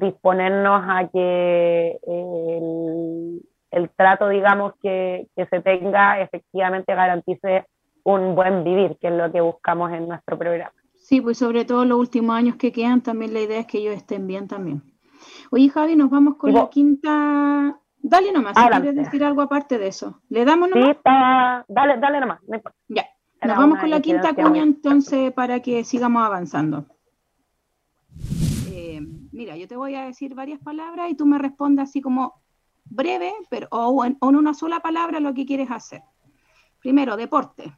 Speaker 2: disponernos a que el, el trato, digamos, que, que se tenga efectivamente garantice un buen vivir, que es lo que buscamos en nuestro programa.
Speaker 1: Sí, pues sobre todo los últimos años que quedan, también la idea es que ellos estén bien también. Oye, Javi, nos vamos con la quinta. Dale nomás, si quieres decir algo aparte de eso. ¿Le damos nomás?
Speaker 2: Sí, está... dale, dale nomás.
Speaker 1: Ya, nos vamos con la quinta cuña entonces para que sigamos avanzando. Eh, mira, yo te voy a decir varias palabras y tú me respondes así como breve, pero o en, una sola palabra lo que quieres hacer. Primero, deporte.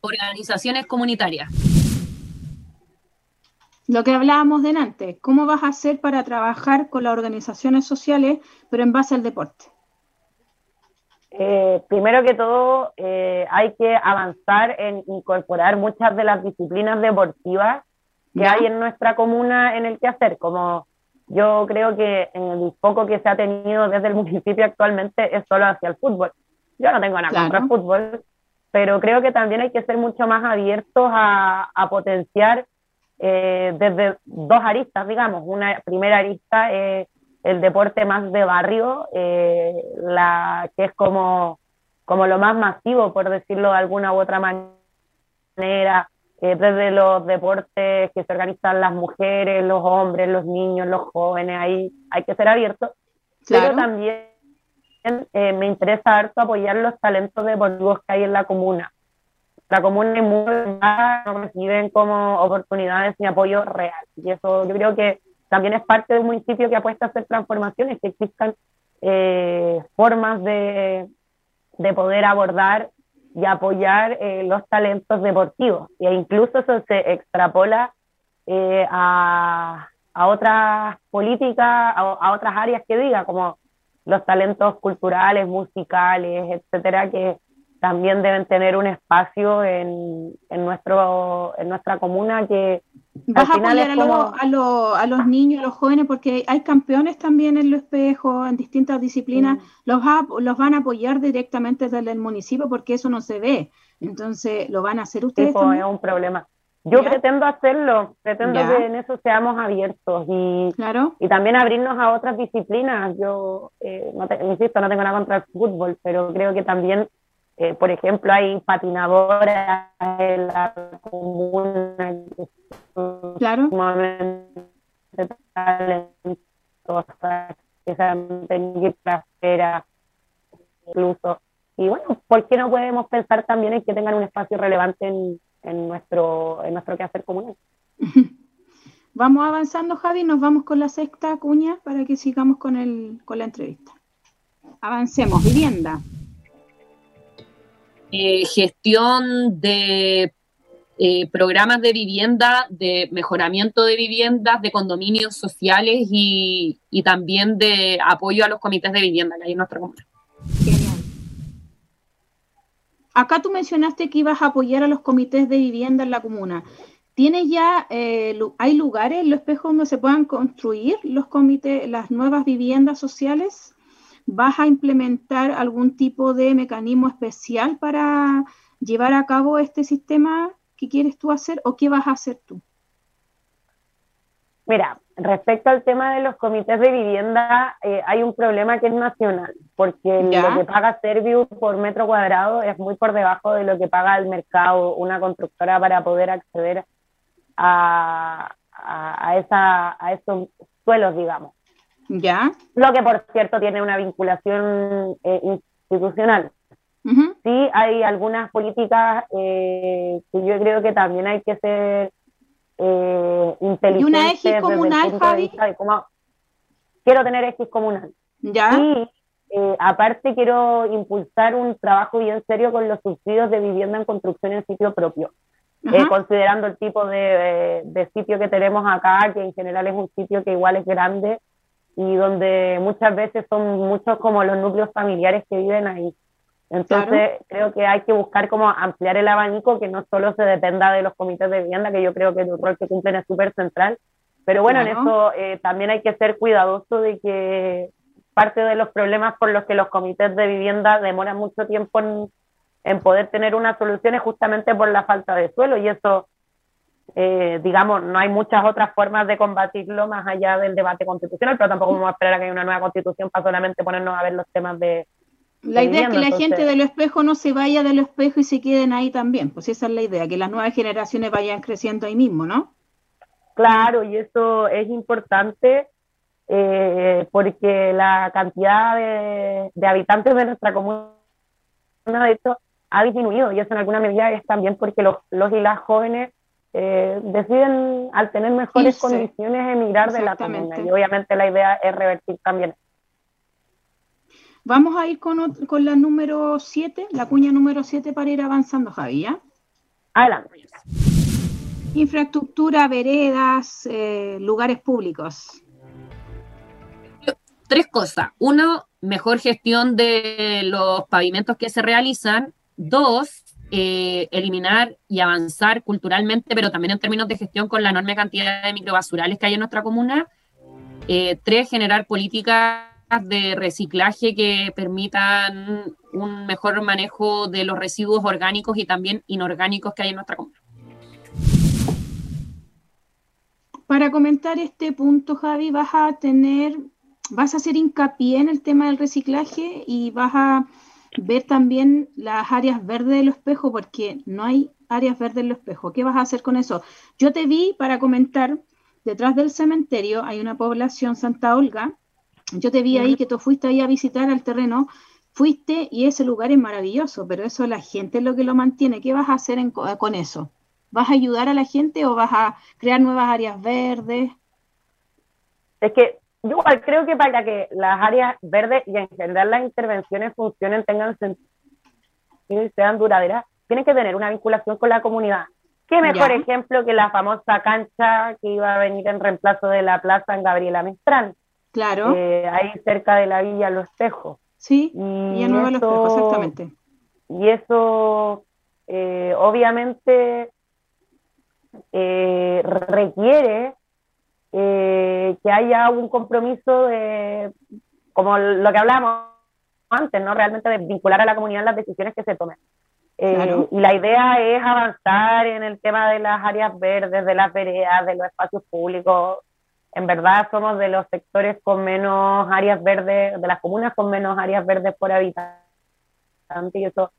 Speaker 4: Organizaciones comunitarias.
Speaker 1: Lo que hablábamos delante, ¿cómo vas a hacer para trabajar con las organizaciones sociales, pero en base al deporte?
Speaker 2: Eh, primero que todo, eh, hay que avanzar en incorporar muchas de las disciplinas deportivas que hay en nuestra comuna en el que hacer, como yo creo que el poco que se ha tenido desde el *laughs* municipio actualmente es solo hacia el fútbol. Yo no tengo nada contra el fútbol, pero creo que también hay que ser mucho más abiertos a, potenciar eh, desde dos aristas, digamos. Una primera arista es el deporte más de barrio, eh, la que es como, como lo más masivo, por decirlo de alguna u otra manera, eh, desde los deportes que se organizan las mujeres, los hombres, los niños, los jóvenes, ahí hay que ser abiertos. Pero también eh, me interesa harto apoyar los talentos deportivos que hay en la comuna. La comuna y muy no reciben como oportunidades ni apoyo real. Y eso yo creo que también es parte de un municipio que apuesta a hacer transformaciones, que existan eh, formas de, de, poder abordar y apoyar eh, los talentos deportivos. E incluso eso se extrapola a, a, otras políticas, a, otras áreas que diga, como los talentos culturales, musicales, etcétera, que también deben tener un espacio en, en, nuestro, en nuestra comuna que...
Speaker 1: ¿Vas a apoyar a, a, los niños, a los jóvenes? Porque hay campeones también en los espejos, en distintas disciplinas. Los, los van a apoyar directamente desde el municipio porque eso no se ve. Entonces, ¿lo van a hacer ustedes?
Speaker 2: Sí, es un problema. Yo pretendo hacerlo, pretendo que en eso seamos abiertos y,
Speaker 1: claro.
Speaker 2: y también abrirnos a otras disciplinas. Yo, eh, insisto, no tengo nada contra el fútbol, pero creo que también eh, por ejemplo, hay patinadoras en la comuna
Speaker 1: claro.
Speaker 2: sumamente talentosas, que se han tenido que incluso. Y bueno, ¿por qué no podemos pensar también en que tengan un espacio relevante en, en nuestro, en nuestro quehacer comunal? *laughs*
Speaker 1: Vamos avanzando, Javi, nos vamos con la sexta cuña para que sigamos con, el, con la entrevista. Avancemos, vivienda.
Speaker 4: Eh, gestión de eh, programas de vivienda, de mejoramiento de viviendas, de condominios sociales y, también de apoyo a los comités de vivienda que hay en nuestra comuna.
Speaker 1: Acá tú mencionaste que ibas a apoyar a los comités de vivienda en la comuna. ¿Tienes ya, eh, hay lugares en los espejos donde se puedan construir los comités, las nuevas viviendas sociales? ¿Vas a implementar algún tipo de mecanismo especial para llevar a cabo este sistema que quieres tú hacer o qué vas a hacer tú?
Speaker 2: Mira, respecto al tema de los comités de vivienda, eh, hay un problema que es nacional, porque lo que paga Servius por metro cuadrado es muy por debajo de lo que paga el mercado una constructora para poder acceder a, esa, a esos suelos, digamos.
Speaker 1: Ya.
Speaker 2: Lo que, por cierto, tiene una vinculación eh, institucional. Sí, hay algunas políticas eh, que yo creo que también hay que ser eh, inteligentes. ¿Y
Speaker 1: una X comunal, Javi?
Speaker 2: quiero tener X comunal.
Speaker 1: Ya.
Speaker 2: Y eh, aparte quiero impulsar un trabajo bien serio con los subsidios de vivienda en construcción en sitio propio. considerando el tipo de, de, sitio que tenemos acá, que en general es un sitio que igual es grande y donde muchas veces son muchos como los núcleos familiares que viven ahí. Entonces creo que hay que buscar como ampliar el abanico, que no solo se dependa de los comités de vivienda, que yo creo que el rol que cumplen es súper central, pero bueno, en eso eh, también hay que ser cuidadoso de que parte de los problemas por los que los comités de vivienda demoran mucho tiempo en, en poder tener una solución es justamente por la falta de suelo. Y eso eh, digamos, no hay muchas otras formas de combatirlo más allá del debate constitucional, pero tampoco vamos a esperar a que haya una nueva constitución para solamente ponernos a ver los temas de...
Speaker 1: La idea es que la gente de los espejos no se vaya de los espejos y se queden ahí también, pues esa es la idea, que las nuevas generaciones vayan creciendo ahí mismo, ¿no?
Speaker 2: Claro, y eso es importante eh, porque la cantidad de, de habitantes de nuestra comuna, de hecho, ha disminuido y eso en alguna medida es también porque los, los y las jóvenes eh, deciden al tener mejores condiciones emigrar de la comuna y obviamente la idea es revertir también.
Speaker 1: Vamos a ir con, con la número 7, la cuña número 7 para ir avanzando, Javi,
Speaker 2: Adelante.
Speaker 1: Infraestructura, veredas, eh, lugares públicos.
Speaker 4: Tres cosas. Uno, mejor gestión de los pavimentos que se realizan. Dos, eh, eliminar y avanzar culturalmente, pero también en términos de gestión con la enorme cantidad de microbasurales que hay en nuestra comuna. Eh, tres, generar políticas de reciclaje que permitan un mejor manejo de los residuos orgánicos y también inorgánicos que hay en nuestra comuna.
Speaker 1: Para comentar este punto, Javi, vas a tener, vas a hacer hincapié en el tema del reciclaje y vas a ver también las áreas verdes del espejo, porque no hay áreas verdes del espejo. ¿Qué vas a hacer con eso? Yo te vi para comentar, detrás del cementerio hay una población Santa Olga. Yo te vi ahí que tú fuiste ahí a visitar el terreno, fuiste y ese lugar es maravilloso, pero eso la gente es lo que lo mantiene. ¿Qué vas a hacer con eso? ¿Vas a ayudar a la gente o vas a crear nuevas áreas verdes?
Speaker 2: Es que yo creo que para que las áreas verdes y en general las intervenciones funcionen, tengan sentido y sean duraderas, tienen que tener una vinculación con la comunidad. ¿Qué mejor ejemplo que la famosa cancha que iba a venir en reemplazo de la plaza en Gabriela Mistral?
Speaker 1: Claro.
Speaker 2: Eh, ahí cerca de la Villa Los Espejos.
Speaker 1: Sí, y Villa Nueva Los Espejos, exactamente.
Speaker 2: Y eso, eh, obviamente, eh, requiere que haya un compromiso de, como lo que hablábamos antes, ¿no? Realmente de vincular a la comunidad las decisiones que se tomen. Eh, y la idea es avanzar en el tema de las áreas verdes, de las veredas, de los espacios públicos. En verdad somos de los sectores con menos áreas verdes, de las comunas con menos áreas verdes por habitante, y eso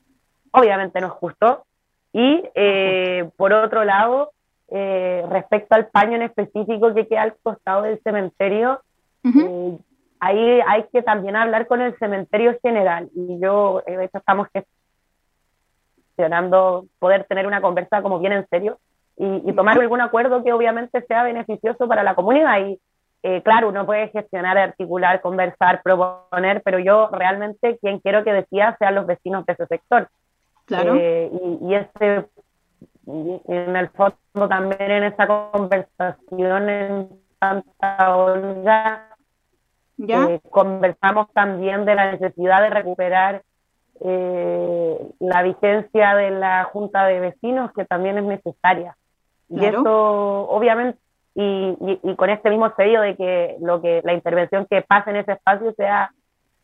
Speaker 2: obviamente no es justo. Y eh, por otro lado, eh, respecto al paño en específico que queda al costado del cementerio, ahí hay que también hablar con el cementerio general. Y yo, de hecho, estamos poder tener una conversa como bien en serio y, tomar algún acuerdo que obviamente sea beneficioso para la comunidad. Y eh, claro, uno puede gestionar, articular, conversar, proponer, pero yo realmente quien quiero que decida sean los vecinos de ese sector.
Speaker 1: Claro.
Speaker 2: Eh, y, y ese, en el fondo también en esa conversación en Santa Olga, ¿Ya? Eh, conversamos también de la necesidad de recuperar eh, la vigencia de la Junta de Vecinos, que también es necesaria. Y eso, obviamente, y, y, con este mismo sello de que lo que la intervención que pase en ese espacio sea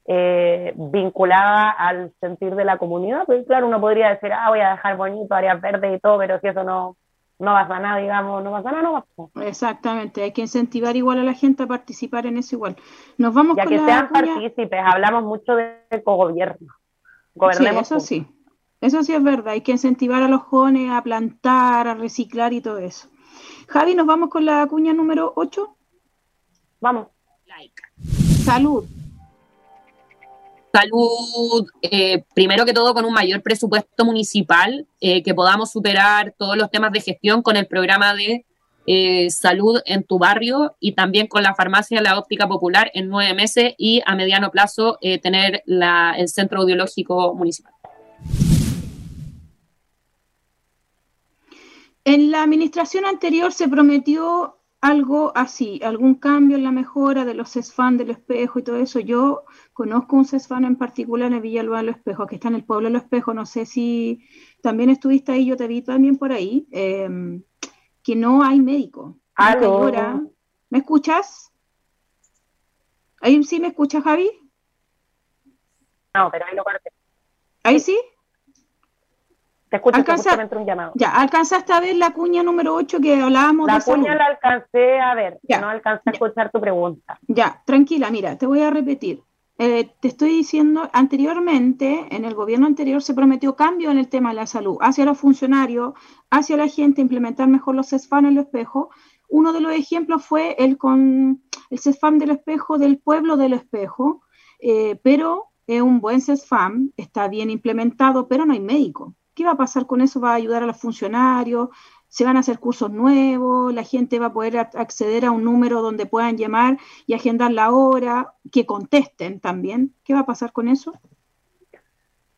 Speaker 2: eh, vinculada al sentir de la comunidad, pues claro, uno podría decir, ah, voy a dejar bonito, áreas verdes y todo, pero si eso no, no pasa nada, digamos, no pasa nada, no pasa
Speaker 1: Exactamente, hay que incentivar igual a la gente a participar en eso igual. Nos vamos
Speaker 2: ya que sean partícipes, hablamos mucho de gobierno
Speaker 1: eso sí, eso sí es verdad, hay que incentivar a los jóvenes a plantar, a reciclar y todo eso. Javi, ¿nos vamos con la cuña número 8?
Speaker 2: Vamos.
Speaker 1: Salud.
Speaker 4: Salud, eh, primero que todo con un mayor presupuesto municipal, eh, que podamos superar todos los temas de gestión con el programa de eh, salud en tu barrio y también con la farmacia La Óptica Popular en nueve meses y a mediano plazo eh, tener el centro audiológico municipal.
Speaker 1: En la administración anterior se prometió algo así, algún cambio en la mejora de los CESFAN del espejo y todo eso. Yo conozco un CESFAN en particular en Villalba del Espejo, que está en el pueblo del Espejo. No sé si también estuviste ahí, yo te vi también por ahí. Eh, que no hay médico. ¿Me escuchas? ¿Ahí sí me escuchas, Javi?
Speaker 2: No, pero ahí lo parte.
Speaker 1: ¿Ahí sí?
Speaker 2: Te escucho, Alcanza... un llamado.
Speaker 1: Ya, ¿alcanzaste a ver la cuña número 8 que hablábamos
Speaker 2: la de La cuña la alcancé a ver, no alcancé a escuchar tu pregunta.
Speaker 1: Ya, tranquila, mira, te voy a repetir. Eh, te estoy diciendo, anteriormente, en el gobierno anterior se prometió cambio en el tema de la salud, hacia los funcionarios, hacia la gente, implementar mejor los CESFAM en el espejo. Uno de los ejemplos fue el con el CESFAM del espejo del pueblo del espejo, eh, pero es un buen CESFAM, está bien implementado, pero no hay médico. ¿Qué va a pasar con eso? ¿Va a ayudar a los funcionarios? se van a hacer cursos nuevos, la gente va a poder acceder a un número donde puedan llamar y agendar la hora, que contesten también. ¿Qué va a pasar con eso?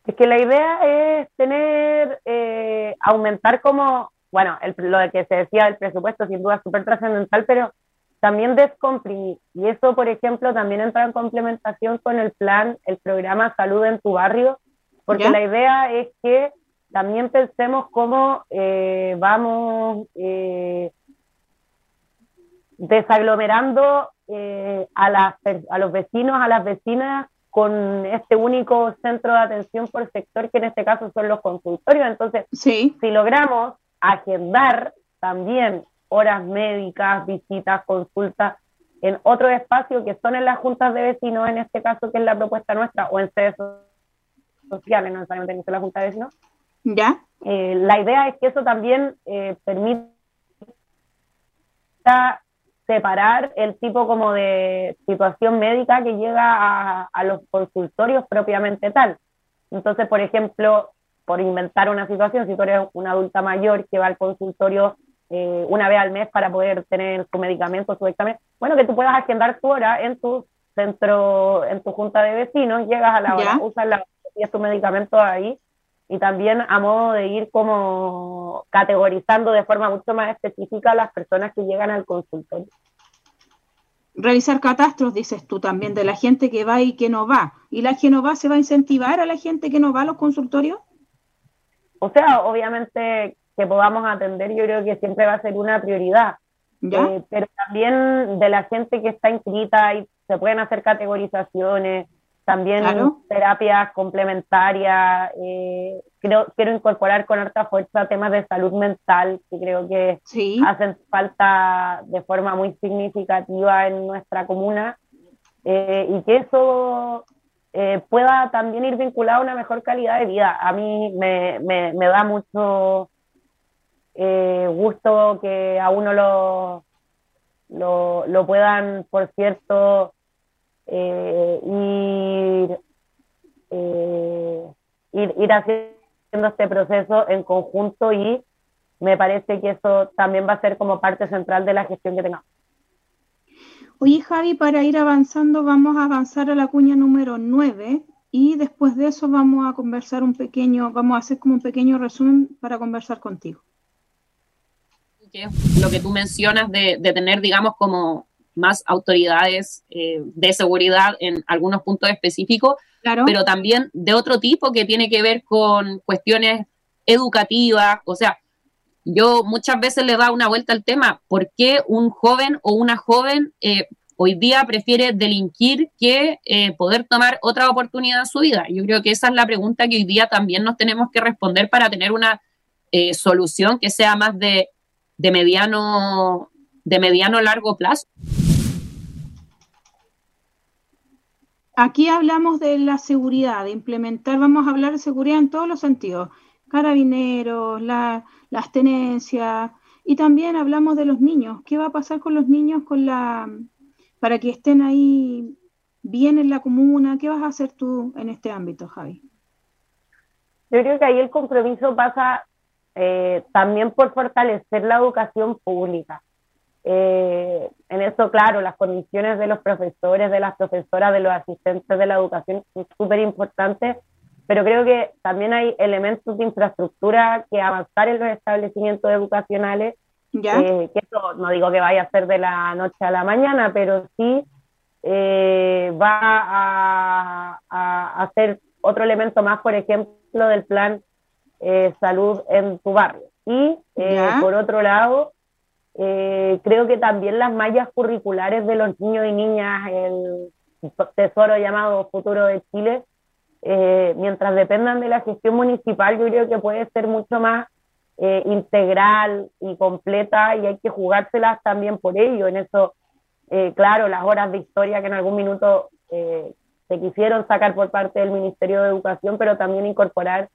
Speaker 2: Es que la idea es tener, eh, aumentar como, bueno, lo de que se decía del presupuesto sin duda súper trascendental, pero también descomprimir. Y eso, por ejemplo, también entra en complementación con el plan, el programa Salud en tu barrio, porque la idea es que también pensemos cómo eh, vamos eh, desaglomerando eh, a, a los vecinos, a las vecinas con este único centro de atención por sector, que en este caso son los consultorios. Entonces, si logramos agendar también horas médicas, visitas, consultas en otro espacio que son en las juntas de vecinos, en este caso que es la propuesta nuestra, o en sedes sociales, no necesariamente en la junta de vecinos,
Speaker 1: ¿Ya?
Speaker 2: Eh, la idea es que eso también eh, permita separar el tipo como de situación médica que llega a, los consultorios propiamente tal. Entonces, por ejemplo, por inventar una situación, si tú eres una adulta mayor que va al consultorio eh, una vez al mes para poder tener su medicamento, su examen. Bueno, que tú puedas agendar tu hora en tu centro, en tu junta de vecinos, llegas a la hora, usas la y tu medicamento ahí y también a modo de ir como categorizando de forma mucho más específica a las personas que llegan al consultorio.
Speaker 1: Revisar catastros, dices tú también, de la gente que va y que no va. ¿Y la que no va se va a incentivar a la gente que no va a los consultorios?
Speaker 2: O sea, obviamente que podamos atender, yo creo que siempre va a ser una prioridad. Eh, pero también de la gente que está inscrita y se pueden hacer categorizaciones, también terapias complementarias. Eh, creo, quiero incorporar con harta fuerza temas de salud mental que creo que hacen falta de forma muy significativa en nuestra comuna eh, y que eso eh, pueda también ir vinculado a una mejor calidad de vida. A mí me, me, me da mucho gusto que a uno lo, lo, lo puedan, por cierto, eh, ir, eh, ir, ir haciendo este proceso en conjunto y me parece que eso también va a ser como parte central de la gestión que tengamos.
Speaker 1: Oye, Javi, para ir avanzando, vamos a avanzar a la cuña número 9 y después de eso vamos a conversar un pequeño, vamos a hacer como un pequeño resumen para conversar contigo.
Speaker 4: lo que tú mencionas de, de tener, digamos, como más autoridades eh, de seguridad en algunos puntos específicos, pero también de otro tipo que tiene que ver con cuestiones educativas. O sea, yo muchas veces le da una vuelta al tema, ¿por qué un joven o una joven eh, hoy día prefiere delinquir que eh, poder tomar otra oportunidad en su vida? Yo creo que esa es la pregunta que hoy día también nos tenemos que responder para tener una solución que sea más de, de mediano de mediano largo plazo.
Speaker 1: Aquí hablamos de la seguridad, de implementar, vamos a hablar de seguridad en todos los sentidos, carabineros, las tenencias, y también hablamos de los niños. ¿Qué va a pasar con los niños con la, para que estén ahí bien en la comuna? ¿Qué vas a hacer tú en este ámbito, Javi?
Speaker 2: Yo creo que ahí el compromiso pasa eh, también por fortalecer la educación pública. Eh, en eso, claro, las condiciones de los profesores, de las profesoras, de los asistentes de la educación son súper importantes, pero creo que también hay elementos de infraestructura que avanzar en los establecimientos educacionales, eh, que eso no digo que vaya a ser de la noche a la mañana, pero sí eh, va a, a, ser otro elemento más, por ejemplo, del plan salud en tu barrio. Y por otro lado, eh, creo que también las mallas curriculares de los niños y niñas, el tesoro llamado Futuro de Chile, eh, mientras dependan de la gestión municipal, yo creo que puede ser mucho más eh, integral y completa y hay que jugárselas también por ello. En eso, claro, las horas de historia que en algún minuto se quisieron sacar por parte del Ministerio de Educación, pero también incorporar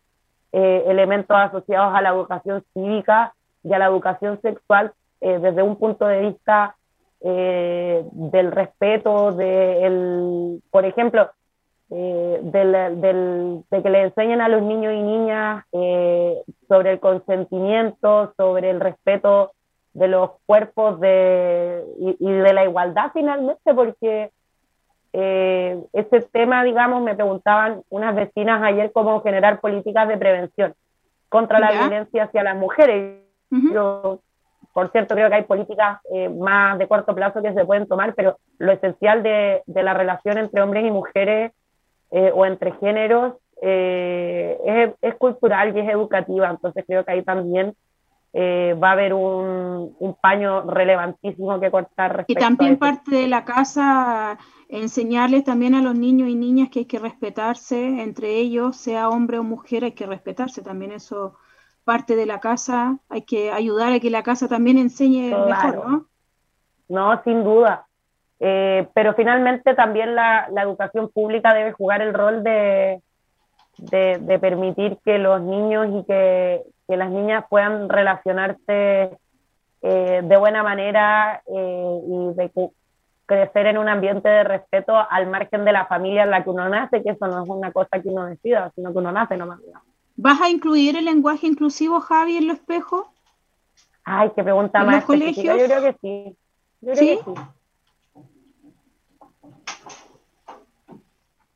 Speaker 2: elementos asociados a la educación cívica y a la educación sexual eh, desde un punto de vista eh, del respeto, de por ejemplo, eh, de que le enseñen a los niños y niñas sobre el consentimiento, sobre el respeto de los cuerpos de, y, de la igualdad finalmente, porque ese tema, digamos, me preguntaban unas vecinas ayer cómo generar políticas de prevención contra la violencia hacia las mujeres. Yo por cierto, creo que hay políticas eh, más de corto plazo que se pueden tomar, pero lo esencial de, la relación entre hombres y mujeres eh, o entre géneros eh, es, cultural y es educativa. Entonces creo que ahí también va a haber un, paño relevantísimo que cortar.
Speaker 1: Y también parte de la casa enseñarles también a los niños y niñas que hay que respetarse entre ellos, sea hombre o mujer, hay que respetarse. También eso parte de la casa, hay que ayudar a que la casa también enseñe mejor, ¿no?
Speaker 2: No, sin duda. Eh, pero finalmente también la, educación pública debe jugar el rol de, de, permitir que los niños y que, las niñas puedan relacionarse eh, de buena manera eh, y de crecer en un ambiente de respeto al margen de la familia en la que uno nace, que eso no es una cosa que uno decida, sino que uno nace nomás. Digamos.
Speaker 1: ¿Vas a incluir el lenguaje inclusivo, Javi, en los espejos?
Speaker 2: Ay, qué pregunta más.
Speaker 1: ¿Los colegios?
Speaker 2: Yo creo que sí. Yo creo
Speaker 1: ¿Sí?
Speaker 2: que sí.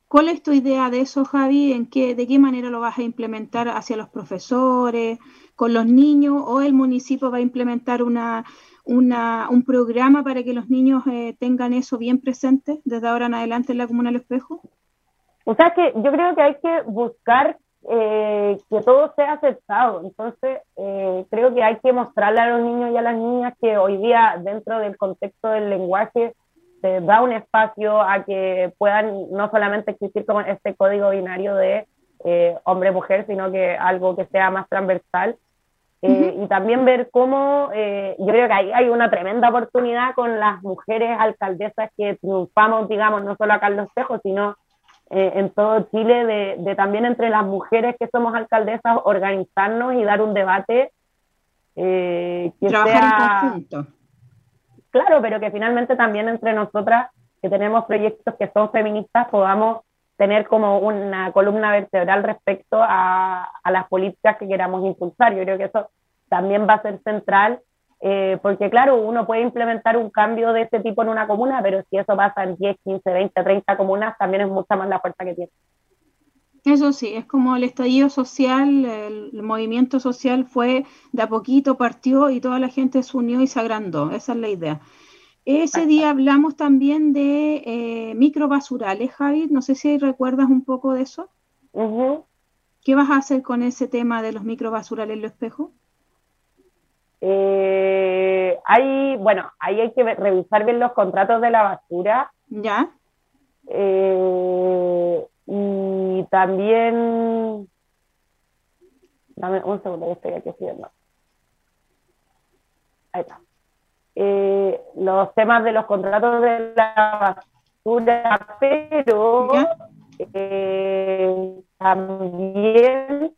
Speaker 1: ¿Cuál es tu idea de eso, Javi? ¿En qué, ¿De qué manera lo vas a implementar hacia los profesores, con los niños, o el municipio va a implementar una, una, un programa para que los niños eh, tengan eso bien presente desde ahora en adelante en la Comuna del Espejo?
Speaker 2: O sea que yo creo que hay que buscar eh, que todo sea aceptado. Entonces, eh, creo que hay que mostrarle a los niños y a las niñas que hoy día, dentro del contexto del lenguaje, se da un espacio a que puedan no solamente existir como este código binario de eh, hombre-mujer, sino que algo que sea más transversal. Eh, Y también ver cómo, eh, yo creo que ahí hay una tremenda oportunidad con las mujeres alcaldesas que triunfamos, digamos, no solo acá en Los Tejos, sino eh, en todo Chile, de, de, también entre las mujeres que somos alcaldesas organizarnos y dar un debate
Speaker 1: que Trabajar sea... en conjunto
Speaker 2: claro, pero que finalmente también entre nosotras, que tenemos proyectos que son feministas, podamos tener como una columna vertebral respecto a, a las políticas que queramos impulsar. Yo creo que eso también va a ser central, eh, porque claro, uno puede implementar un cambio de este tipo en una comuna, pero si eso pasa en 10, 15, 20, 30 comunas, también es mucha más la fuerza que tiene.
Speaker 1: Eso sí, es como el estallido social, el, el, movimiento social fue de a poquito, partió y toda la gente se unió y se agrandó. Esa es la idea. Ese día hablamos también de eh, microbasurales, Javi. No sé si recuerdas un poco de eso.
Speaker 2: Uh -huh.
Speaker 1: ¿Qué vas a hacer con ese tema de los microbasurales en los espejos?
Speaker 2: Eh, hay, bueno, ahí hay que revisar bien los contratos de la basura.
Speaker 1: Ya.
Speaker 2: Eh, y también, dame un segundo, estoy aquí escribiendo. Ahí está. Eh, los temas de los contratos de la basura, pero eh, también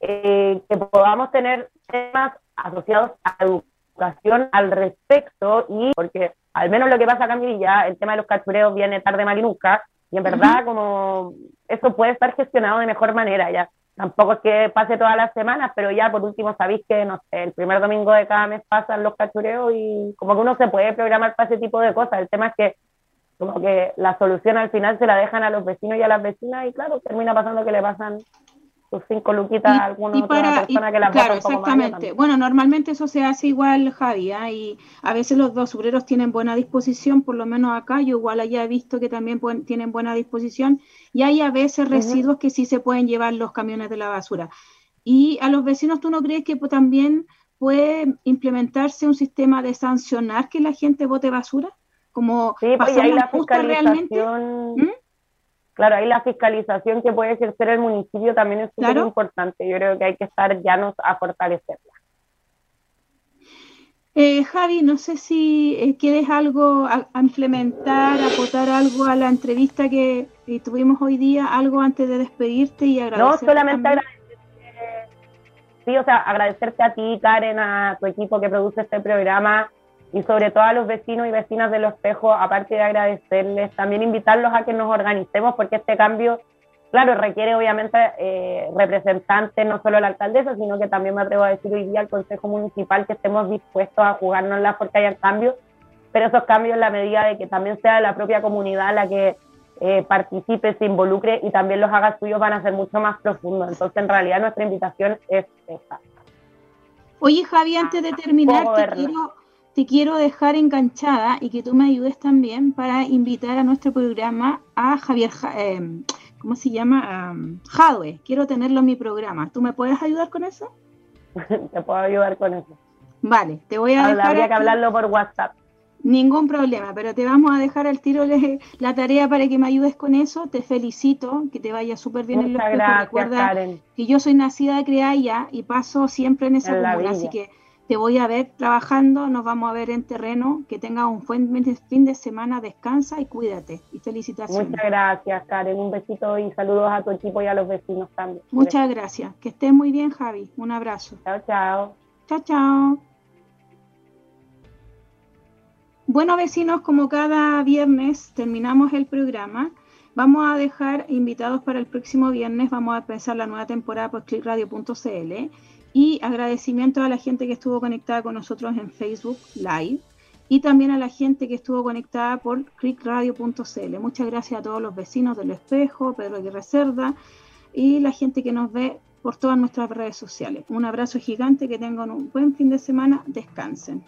Speaker 2: eh, que podamos tener temas asociados a educación al respecto y porque al menos lo que pasa acá en Villa, el tema de los cachureos viene tarde mal y nunca, y en verdad, uh -huh. como eso puede estar gestionado de mejor manera, ya. Tampoco es que pase todas las semanas, pero ya por último sabéis que, no sé, el primer domingo de cada mes pasan los cachureos y como que uno se puede programar para ese tipo de cosas. El tema es que como que la solución al final se la dejan a los vecinos y a las vecinas y claro, termina pasando que le pasan sus cinco luquitas
Speaker 1: y,
Speaker 2: a alguna
Speaker 1: y para,
Speaker 2: otra persona
Speaker 1: y,
Speaker 2: que las
Speaker 1: Claro, exactamente. Bueno, normalmente eso se hace igual, Javi, ¿eh? y a veces los basureros tienen buena disposición, por lo menos acá, yo igual allá he visto que también pueden, tienen buena disposición, y hay a veces residuos uh -huh. que sí se pueden llevar los camiones de la basura. Y a los vecinos, ¿tú no crees que también puede implementarse un sistema de sancionar que la gente bote basura? Como
Speaker 2: sí, pues ahí la fiscalización... ¿Mm? Claro, ahí la fiscalización que puede ejercer el municipio también es súper
Speaker 1: claro.
Speaker 2: importante. Yo creo que hay que estar llanos a fortalecerla.
Speaker 1: Eh, Javi, no sé si eh, quieres algo a, a, implementar, aportar algo a la entrevista que, que, tuvimos hoy día, algo antes de despedirte y agradecerte.
Speaker 2: No, solamente agradecerte, sí, o sea, agradecerte a ti, Karen, a tu equipo que produce este programa y sobre todo a los vecinos y vecinas de Los Espejos, aparte de agradecerles, también invitarlos a que nos organicemos porque este cambio, claro, requiere obviamente eh, representantes, no solo la alcaldesa, sino que también me atrevo a decir hoy día al Consejo Municipal que estemos dispuestos a jugárnosla porque hayan cambios, pero esos cambios en la medida de que también sea la propia comunidad la que eh, participe, se involucre y también los haga suyos van a ser mucho más profundos. Entonces, en realidad, nuestra invitación es esa.
Speaker 1: Oye, Javi, antes de terminar, te quiero te quiero dejar enganchada y que tú me ayudes también para invitar a nuestro programa a Javier, eh, ¿cómo se llama? Um, Jadwe. Quiero tenerlo en mi programa. ¿Tú me puedes ayudar con eso? *laughs*
Speaker 2: te puedo ayudar con eso.
Speaker 1: Vale, te voy a
Speaker 2: Habla,
Speaker 1: dejar.
Speaker 2: Que hablarlo por WhatsApp.
Speaker 1: Ningún problema, pero te vamos a dejar al tiro la tarea para que me ayudes con eso. Te felicito, que te vaya súper bien
Speaker 2: Muchas
Speaker 1: en los
Speaker 2: gracias,
Speaker 1: Recuerda
Speaker 2: Karen.
Speaker 1: que yo soy nacida de Creaya y paso siempre en esa
Speaker 2: En
Speaker 1: comuna, así que te voy a ver trabajando, nos vamos a ver en terreno, que tengas un buen fin de semana, descansa y cuídate. Y felicitaciones.
Speaker 2: Muchas gracias, Karen. Un besito y saludos a tu equipo y a los vecinos también.
Speaker 1: Muchas gracias. Que estés muy bien, Javi. Un abrazo.
Speaker 2: Chao, chao.
Speaker 1: Chao, chao. Bueno, vecinos, como cada viernes terminamos el programa Vamos a dejar invitados para el próximo viernes, vamos a empezar la nueva temporada por clickradio.cl y agradecimiento a la gente que estuvo conectada con nosotros en Facebook Live y también a la gente que estuvo conectada por clickradio.cl. Muchas gracias a todos los vecinos del Espejo, Pedro Aguirre Cerda y la gente que nos ve por todas nuestras redes sociales. Un abrazo gigante, que tengan un buen fin de semana, descansen.